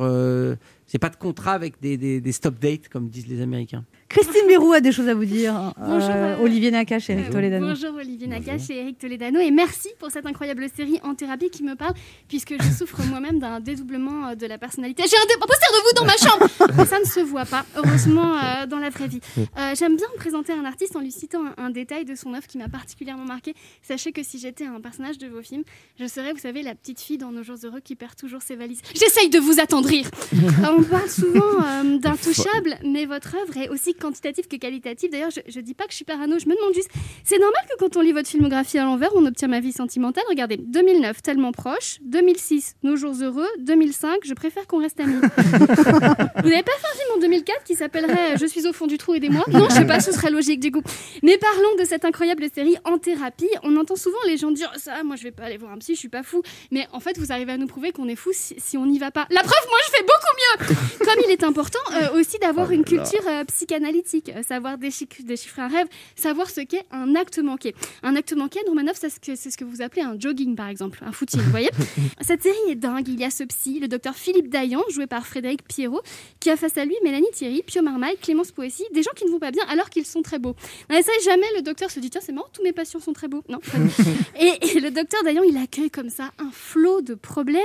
a pas de contrat avec des, des, des stop dates comme disent les Américains. Christine Bérou a des choses à vous dire. Bonjour, Euh, euh, Olivier Nakache et Eric Euh, Toledano. Bonjour Olivier Nakache et Eric Toledano et merci pour cette incroyable série en thérapie qui me parle puisque je souffre moi-même d'un dédoublement de la personnalité. J'ai un, poster de vous dans ma chambre Mais Ça ne se voit pas, heureusement, euh, dans la vraie vie. Euh, J'aime bien présenter un artiste en lui citant un, un détail de son œuvre qui m'a particulièrement marqué. Sachez que si j'étais un personnage de vos films, je serais, vous savez, la petite fille dans Nos jours heureux qui perd toujours ses valises. J'essaye de vous attendrir Euh, On parle souvent euh, d'intouchable, mais votre œuvre est aussi quantitative que qualitative. D'ailleurs, je, je dis pas que je suis parano, je me demande juste, c'est normal que quand on lit votre filmographie à l'envers, on obtient ma vie sentimentale? Regardez, 2009, tellement proche, 2006, Nos jours heureux, 2005, je préfère qu'on reste amis. Vous n'avez pas fait un film en 2004 qui s'appellerait Je suis au fond du trou, aidez-moi? Non, je sais pas, ce serait logique du coup. Mais parlons de cette incroyable série En thérapie. On entend souvent les gens dire ça, moi je vais pas aller voir un psy, je suis pas fou. Mais en fait, vous arrivez à nous prouver qu'on est fou si, si on n'y va pas. La preuve, moi je fais beaucoup mieux Comme il est important euh, aussi d'avoir Oh là une culture euh, psychanalytique, euh, savoir déchiffrer un rêve, savoir ce qu'est un acte manqué. Un acte manqué, Romanov, c'est ce, que, c'est ce que vous appelez un jogging par exemple, un footing, vous voyez Cette série est dingue. Il y a ce psy, le docteur Philippe Dayan, joué par Frédéric Pierrot, qui a face à lui Mélanie Thierry, Pio Marmaille, Clémence Poissy, des gens qui ne vont pas bien alors qu'ils sont très beaux. Ça, jamais le docteur se dit tiens, c'est marrant, tous mes patients sont très beaux. Non. et, et le docteur Dayan, il accueille comme ça un flot de problèmes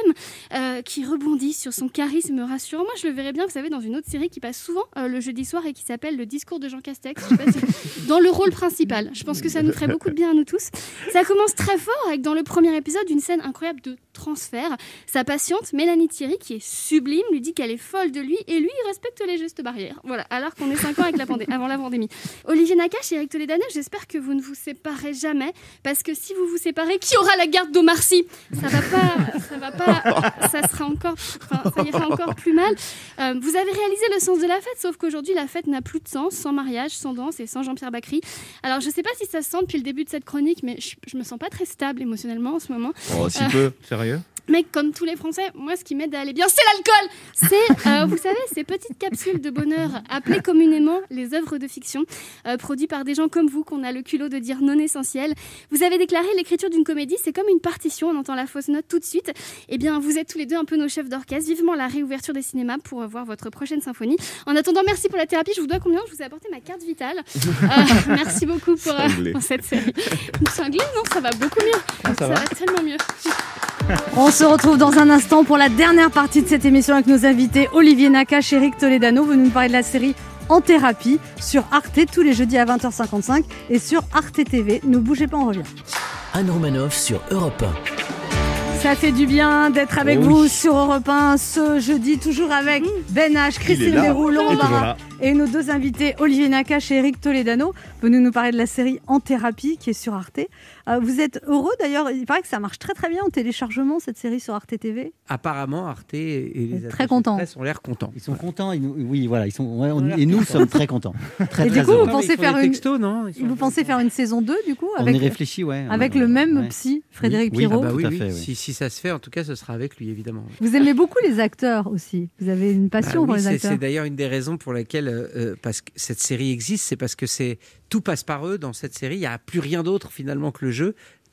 euh, qui rebondit sur son charisme rassurant. Moi, je le verrais bien, vous savez, dans une autre série qui passe souvent euh, le jeudi soir et qui s'appelle Le discours de Jean Castex. Je sais pas si- Dans le rôle principal. Je pense que ça nous ferait beaucoup de bien à nous tous. Ça commence très fort avec, dans le premier épisode, une scène incroyable de transfert. Sa patiente, Mélanie Thierry, qui est sublime, lui dit qu'elle est folle de lui et lui, il respecte les gestes barrières. Voilà, alors qu'on est 5 ans avec la pandé- avant la pandémie. Olivier Nakache et Eric Toledano, j'espère que vous ne vous séparez jamais parce que si vous vous séparez, qui aura la garde d'Omar Sy Ça va pas, ça va pas, ça sera encore, enfin, ça ira encore plus mal. Euh, vous avez réalisé le sens de la fête, sauf qu'aujourd'hui la fête n'a plus de sens sans mariage, sans danse et sans Jean-Pierre Bacry. Alors je sais pas si ça se sent depuis le début de cette chronique, mais je, je me sens pas très stable émotionnellement en ce moment. Oh, si Euh, peu, sérieux mais comme tous les Français, moi, ce qui m'aide à aller bien, c'est l'alcool. C'est, euh, vous savez, ces petites capsules de bonheur appelées communément les œuvres de fiction, euh, produites par des gens comme vous qu'on a le culot de dire non essentiel. Vous avez déclaré l'écriture d'une comédie, c'est comme une partition, on entend la fausse note tout de suite. Eh bien, vous êtes tous les deux un peu nos chefs d'orchestre. Vivement la réouverture des cinémas pour voir votre prochaine symphonie. En attendant, merci pour la thérapie. Je vous dois combien? Je vous ai apporté ma carte vitale. Euh, merci beaucoup pour, cette série. Cinglé, non, ça va beaucoup mieux. Ah, ça va va tellement mieux. On se retrouve dans un instant pour la dernière partie de cette émission avec nos invités Olivier Nakache et Eric Toledano. Vous nous parlez de la série En thérapie sur Arte tous les jeudis à 20h55 et sur Arte TV. Ne bougez pas, on revient. Anne Romanoff sur Europe 1. Ça fait du bien d'être avec Oh vous oui. sur Europe 1 ce jeudi, toujours avec Ben H, Christine. Leroux, Laurent et nos deux invités, Olivier Nakache et Eric Toledano, venus nous parler de la série En thérapie qui est sur Arte. Euh, vous êtes heureux d'ailleurs, il paraît que ça marche très très bien en téléchargement cette série sur Arte TV. Apparemment, Arte et les Très contents. presse ont l'air contents. Ils sont contents. ils nous- oui, voilà. Ils sont, ouais, on- et nous sommes très contents. Très, et du coup, heureux. vous pensez faire une textos, non? Vous pensez faire une saison 2 du coup On avec y réfléchit, ouais. avec Ouais, le même ouais. psy Frédéric Oui. Ah bah oui, Tout à oui. fait. Si, si ça se fait, en tout cas, ce sera avec lui, évidemment. Vous aimez beaucoup les acteurs aussi. Vous avez une Bah passion oui, pour les acteurs. C'est d'ailleurs une des raisons pour lesquelles euh, euh, parce que cette série existe, c'est parce que c'est tout passe par eux dans cette série. Il n'y a plus rien d'autre finalement que le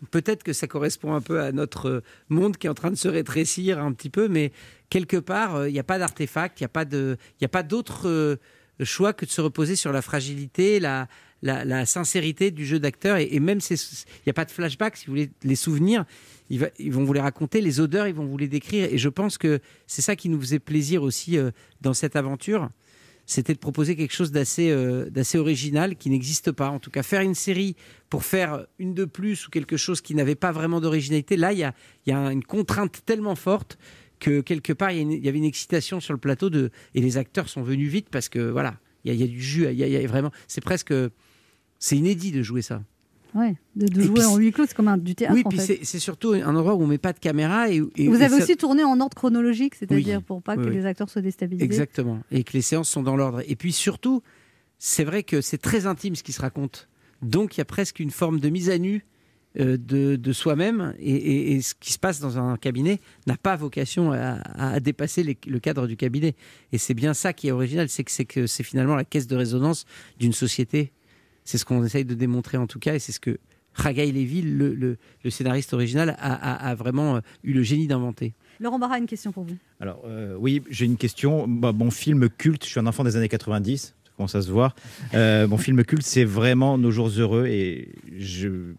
Peut-être que ça correspond un peu à notre euh, monde qui est en train de se rétrécir un petit peu, mais quelque part, euh, il n'y a pas d'artefact, il n'y a pas d'autre euh, choix que de se reposer sur la fragilité, la, la, sincérité du jeu d'acteur. Et, et même il n'y a pas de flashback si vous voulez les souvenirs ils, vont vous les raconter les odeurs ils vont vous les décrire. Et je pense que c'est ça qui nous faisait plaisir aussi dans cette aventure c'était de proposer quelque chose d'assez euh, d'assez original qui n'existe pas. En tout cas faire une série pour faire une de plus ou quelque chose qui n'avait pas vraiment d'originalité là il y a, y a une contrainte tellement forte que quelque part il y, avait une excitation sur le plateau de et les acteurs sont venus vite parce que voilà il y a, du jus il y y a vraiment c'est presque c'est inédit de jouer ça Ouais, de, jouer puis en huis clos, c'est comme un, du théâtre oui en puis c'est surtout un endroit où on met pas de caméra et, et- Vous et avez ça- aussi tourné en ordre chronologique, c'est-à-dire Oui. pour pas Oui, que oui. les acteurs soient déstabilisés. Exactement. Et que les séances sont dans l'ordre. Et puis surtout, c'est vrai que c'est très intime ce qui se raconte. Donc il y a presque une forme de mise à nu euh, de, de soi-même. Et, et- et ce qui se passe dans un cabinet n'a pas vocation à, à dépasser les- le cadre du cabinet. Et c'est bien ça qui est original, c'est que c'est finalement la caisse de résonance d'une société. C'est ce qu'on essaye de démontrer en tout cas, et c'est ce que Ragaï Lévy, le, le- le scénariste original, a, a- a vraiment euh, eu le génie d'inventer. Laurent Barra, une question pour vous. Alors, euh, oui, j'ai une question. Bah, mon film culte, je suis un enfant des années 90, ça commence à se voir. Euh, mon film culte, c'est vraiment Nos jours heureux et je.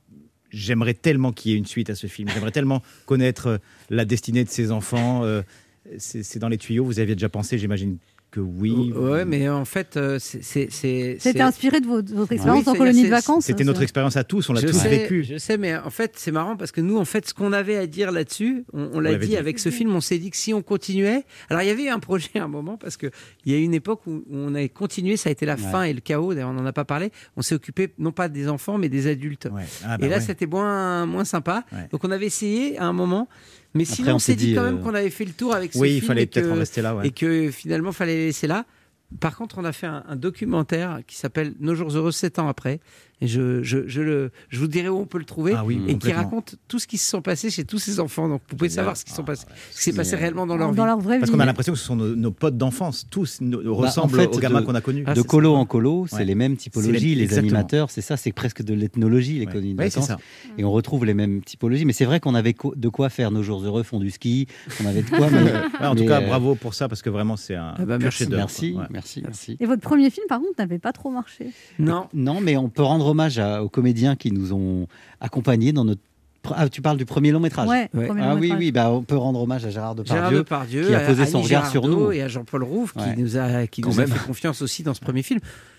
J'aimerais tellement qu'il y ait une suite à ce film. J'aimerais tellement connaître euh, la destinée de ces enfants. Euh, c'est c'est dans les tuyaux. Vous aviez déjà pensé, j'imagine que oui. Ouais, mais en fait, euh, c'est- c'est. c'est- C'était inspiré de votre, votre expérience Oui, en colonie de vacances C'était notre expérience à tous, on l'a tous sais, vécu. Je sais, mais en fait, c'est marrant parce que nous, en fait, ce qu'on avait à dire là-dessus, on, on l'a dit, dit. avec ce film, on s'est dit que si on continuait. Alors, il y avait eu un projet à un moment parce qu'il y a eu une époque où, on a continué, ça a été la Ouais. fin et le chaos, d'ailleurs, on n'en a pas parlé. On s'est occupé non pas des enfants, mais des adultes. Ah, bah et là, ouais. c'était moins, moins sympa. Ouais. Donc, on avait essayé à un moment. Mais Après, sinon, on s'est dit, quand euh, même qu'on avait fait le tour avec ce Oui, il fallait et peut-être que- en rester là, ouais. Et que finalement, il fallait laisser là. Par contre, on a fait un, un documentaire qui s'appelle Nos jours heureux, 7 ans après. Et je, je, je, le, je vous dirai où on peut le trouver. Ah oui, et qui raconte tout ce qui se sont passés chez tous ces enfants. Donc, vous pouvez savoir ce qui, sont passés, ce qui s'est passé réellement dans leur Dans vie. leur vraie Parce qu'on a l'impression que ce sont nos, nos potes d'enfance, tous nos- Bah, ressemblent en fait, aux gamins qu'on a connus. de colo en colo, c'est Ouais. les mêmes typologies, les- exactement. animateurs, c'est ça, c'est presque de l'ethnologie, les colonies de Ouais, vacances. ça. Et on retrouve les mêmes typologies. Mais c'est vrai qu'on avait de quoi faire nos jours heureux, font du ski, on avait de quoi. mais- Ouais, en tout cas, euh, bravo pour ça, parce que vraiment, c'est un Ah bah, pur merci, merci, merci. Et votre premier film, par contre, n'avait pas trop marché? Non. Non, mais on peut rendre hommage à- aux comédiens qui nous ont accompagnés dans notre. Ah, tu parles du premier long métrage. Ouais, Ouais. premier long ah oui, métrage. oui, bah, on peut rendre hommage à Gérard Depardieu, Gérard Depardieu, qui a à posé son Annie regard sur nous. et à Jean-Paul Rouve qui Ouais. nous a, qui Quand nous a fait confiance aussi dans ce premier film.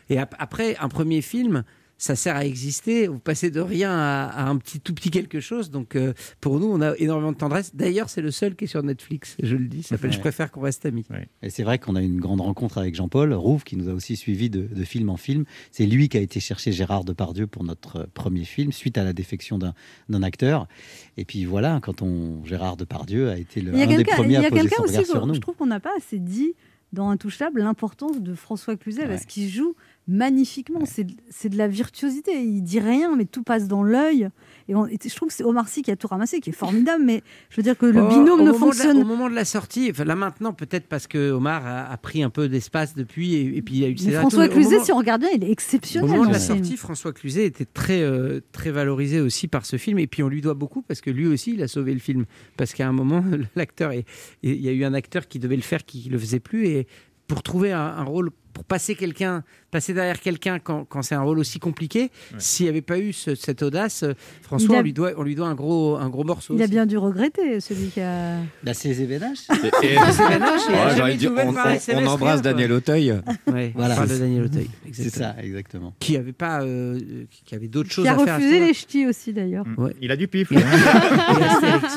Et ap- après, un premier film, ça sert à exister. Vous passez de rien à, à un petit tout petit quelque chose. Donc euh, pour nous, on a énormément de tendresse. D'ailleurs, c'est le seul qui est sur Netflix. Je le dis. S'appelle Ouais. Je préfère qu'on reste amis. Et c'est vrai qu'on a eu une grande rencontre avec Jean-Paul Rouve, qui nous a aussi suivis de, de film en film. C'est lui qui a été chercher Gérard Depardieu pour notre euh, premier film, suite à la défection d'un acteur. Et puis voilà, quand on Gérard Depardieu a été le, Il y a un des premiers à poser son aussi regard sur nous. je trouve qu'on n'a pas assez dit dans Intouchable l'importance de François Cluzet parce Ouais. qu'il joue magnifiquement. C'est de- C'est de la virtuosité. Il dit rien, mais tout passe dans l'œil. Et, on- et je trouve que c'est Omar Sy qui a tout ramassé, qui est formidable. Mais je veux dire que le Oh, binôme au ne de la- fonctionne. au moment de la sortie, enfin, là maintenant, peut-être parce que Omar a, a pris un peu d'espace depuis et, et puis il y a eu Mais François au Cluzet, moment- si on regarde bien, il est Au exceptionnel. moment de la film. sortie, François Cluzet était très, euh, très valorisé aussi par ce film. Et puis on lui doit beaucoup parce que lui aussi, il a sauvé le film. Parce qu'à un moment, l'acteur, il y a eu un acteur qui devait le faire qui ne le faisait plus. Et pour trouver un, un rôle pour passer quelqu'un, passer derrière quelqu'un quand, quand c'est un rôle aussi compliqué. S'il n'y avait pas eu ce- cette audace, euh, François, a- on lui doit, on lui doit un gros, un gros morceau. Il a aussi. bien dû regretter, celui qui a. Bah, c'est les événages. Et- a Ouais, dit, on, on- on embrasse rien. Daniel Auteuil. Ouais, Voilà. on parle de Daniel Auteuil. C'est ça, exactement. Qui avait pas, euh, qui avait d'autres choses Qui a à faire. à ce refusé les ch'tis aussi, d'ailleurs. Ouais. Il a du pif. Et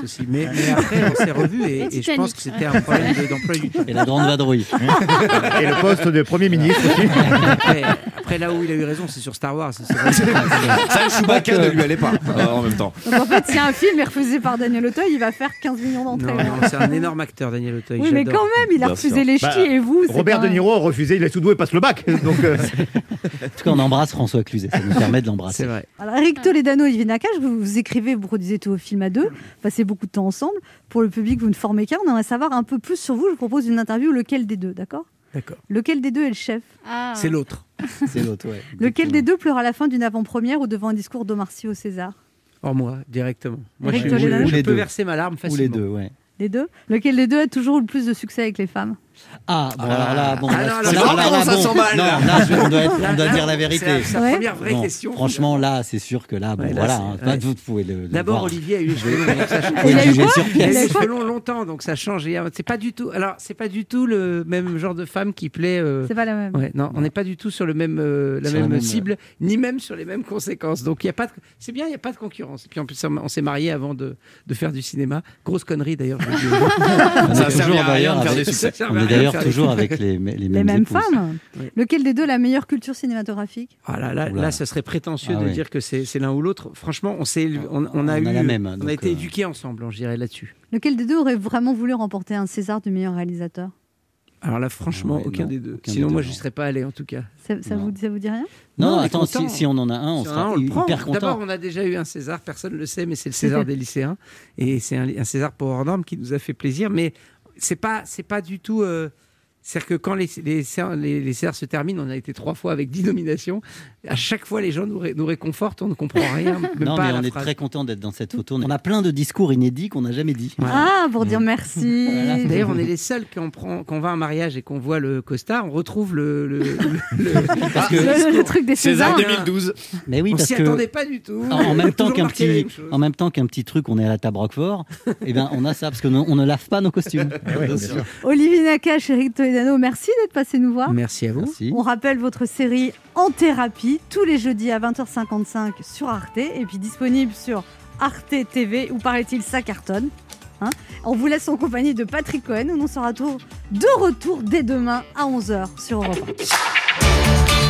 aussi. Mais, mais après, on s'est revus et, et je pense que c'était un problème de- d'emploi du temps. Et la grande vadrouille. Et le poste de Premier ministre aussi. Après, après, là où il a eu raison, c'est sur Star Wars. C'est. Ça, Chewbacca ne lui allait pas euh, en même temps. Donc en fait, si un film est refusé par Daniel Auteuil, il va faire 15 millions d'entrées. Non, non, c'est un énorme acteur, Daniel Auteuil. Oui, mais quand même, il a Bien refusé sûr. les ch'tis Bah, et vous. Robert De Niro a refusé, il est tout doué, passe le bac. Donc, euh, En tout cas, on embrasse François Cluzet. Ça nous permet de l'embrasser. C'est vrai. Alors, Eric Toledano et Olivier Nakache, vous, vous écrivez, vous produisez tous vos films à deux, passez beaucoup de temps ensemble. Pour le public, vous ne formez qu'un. On aimerait savoir un peu plus sur vous. Je vous propose une interview. Lequel des deux, D'accord? Lequel des deux est le chef? Ah. C'est l'autre. C'est l'autre, ouais. Lequel des deux pleure à la fin d'une avant-première ou devant un discours d'Omar Sy au César? Or moi, directement. Moi, je, Ou peux deux. verser ma larme Ou facilement. les deux, ouais. Les deux? Lequel des deux a toujours le plus de succès avec les femmes? Ah, bon, alors là, bon, Ah, là, non, là, là, là, bon. Non, là je- on doit, être- on doit là, dire la vérité. c'est la Ouais. première vraie Bon, question. Franchement, là, c'est sûr que là, bon, Ouais, voilà, hein, ouais. pas de vous pouvez le. le D'abord. Olivier a eu les cheveux longs. donc ça change. Faut Il a le longtemps, donc ça change. Et, euh, C'est pas du tout. Alors, c'est pas du tout le même genre de femme qui plaît. euh, C'est pas la même. Ouais, non, on n'est pas du tout sur le même, euh, la Sur la même, même, cible, ni même sur les mêmes conséquences. Donc il y a pas, de- c'est bien, il y a pas de concurrence. Et puis en plus, on s'est mariés avant de, de faire du cinéma. Grosse connerie d'ailleurs. Ça toujours à rien d'ailleurs de faire des succès. On de d'ailleurs toujours avec les, les Les mêmes, mêmes épouses. femmes Oui. Lequel des deux la meilleure culture cinématographique? Ah là, là, ce serait prétentieux Ah de dire que c'est l'un ou l'autre. Franchement, on s'est, on, on On a a eu, la même, on a été euh, éduqués ensemble, je dirais là-dessus. Lequel des deux aurait vraiment voulu remporter un César du meilleur réalisateur? Alors là, franchement, Ouais, aucun non, des deux. aucun Sinon, des moi, deux, je non. serais pas allé en tout cas. ça, ça vous, ça vous dit rien? Non, Non, on attends, si, on en a un, on Si sera on le prend. hyper content. D'abord, on a déjà eu un César, personne ne le sait, mais c'est le César des lycéens. Et c'est un, un César pour hors norme qui nous a fait plaisir. Mais c'est pas, c'est pas du tout. euh, c'est-à-dire que quand les, les, les, les se terminent, on a été trois fois avec dix nominations. À chaque fois, les gens nous, ré- nous réconfortent, on ne comprend rien. Même Non, pas mais on est phrase. très content d'être dans cette photo. On a plein de discours inédits qu'on n'a jamais dit. Ah, pour dire merci. D'ailleurs, on est les seuls quand on, prend, quand on va à un mariage et qu'on voit le costard, on retrouve le, le, le- le- Parce que- Le, le truc des César Césars. 2012. Mais oui, on s'y que attendait pas du tout. en, même temps qu'un petit, en même temps qu'un petit truc, on est à la table Roquefort. et ben, on a ça parce que nous, on ne lave pas nos costumes. Bien sûr. Olivier Nakache, Eric Merci d'être passé nous voir. Merci à vous. Merci. On rappelle votre série En thérapie tous les jeudis à 20h55 sur Arte et puis disponible sur Arte TV où paraît-il ça cartonne. Hein on vous laisse en compagnie de Patrick Cohen où on sera tour- de retour dès demain à 11h sur Europe 1.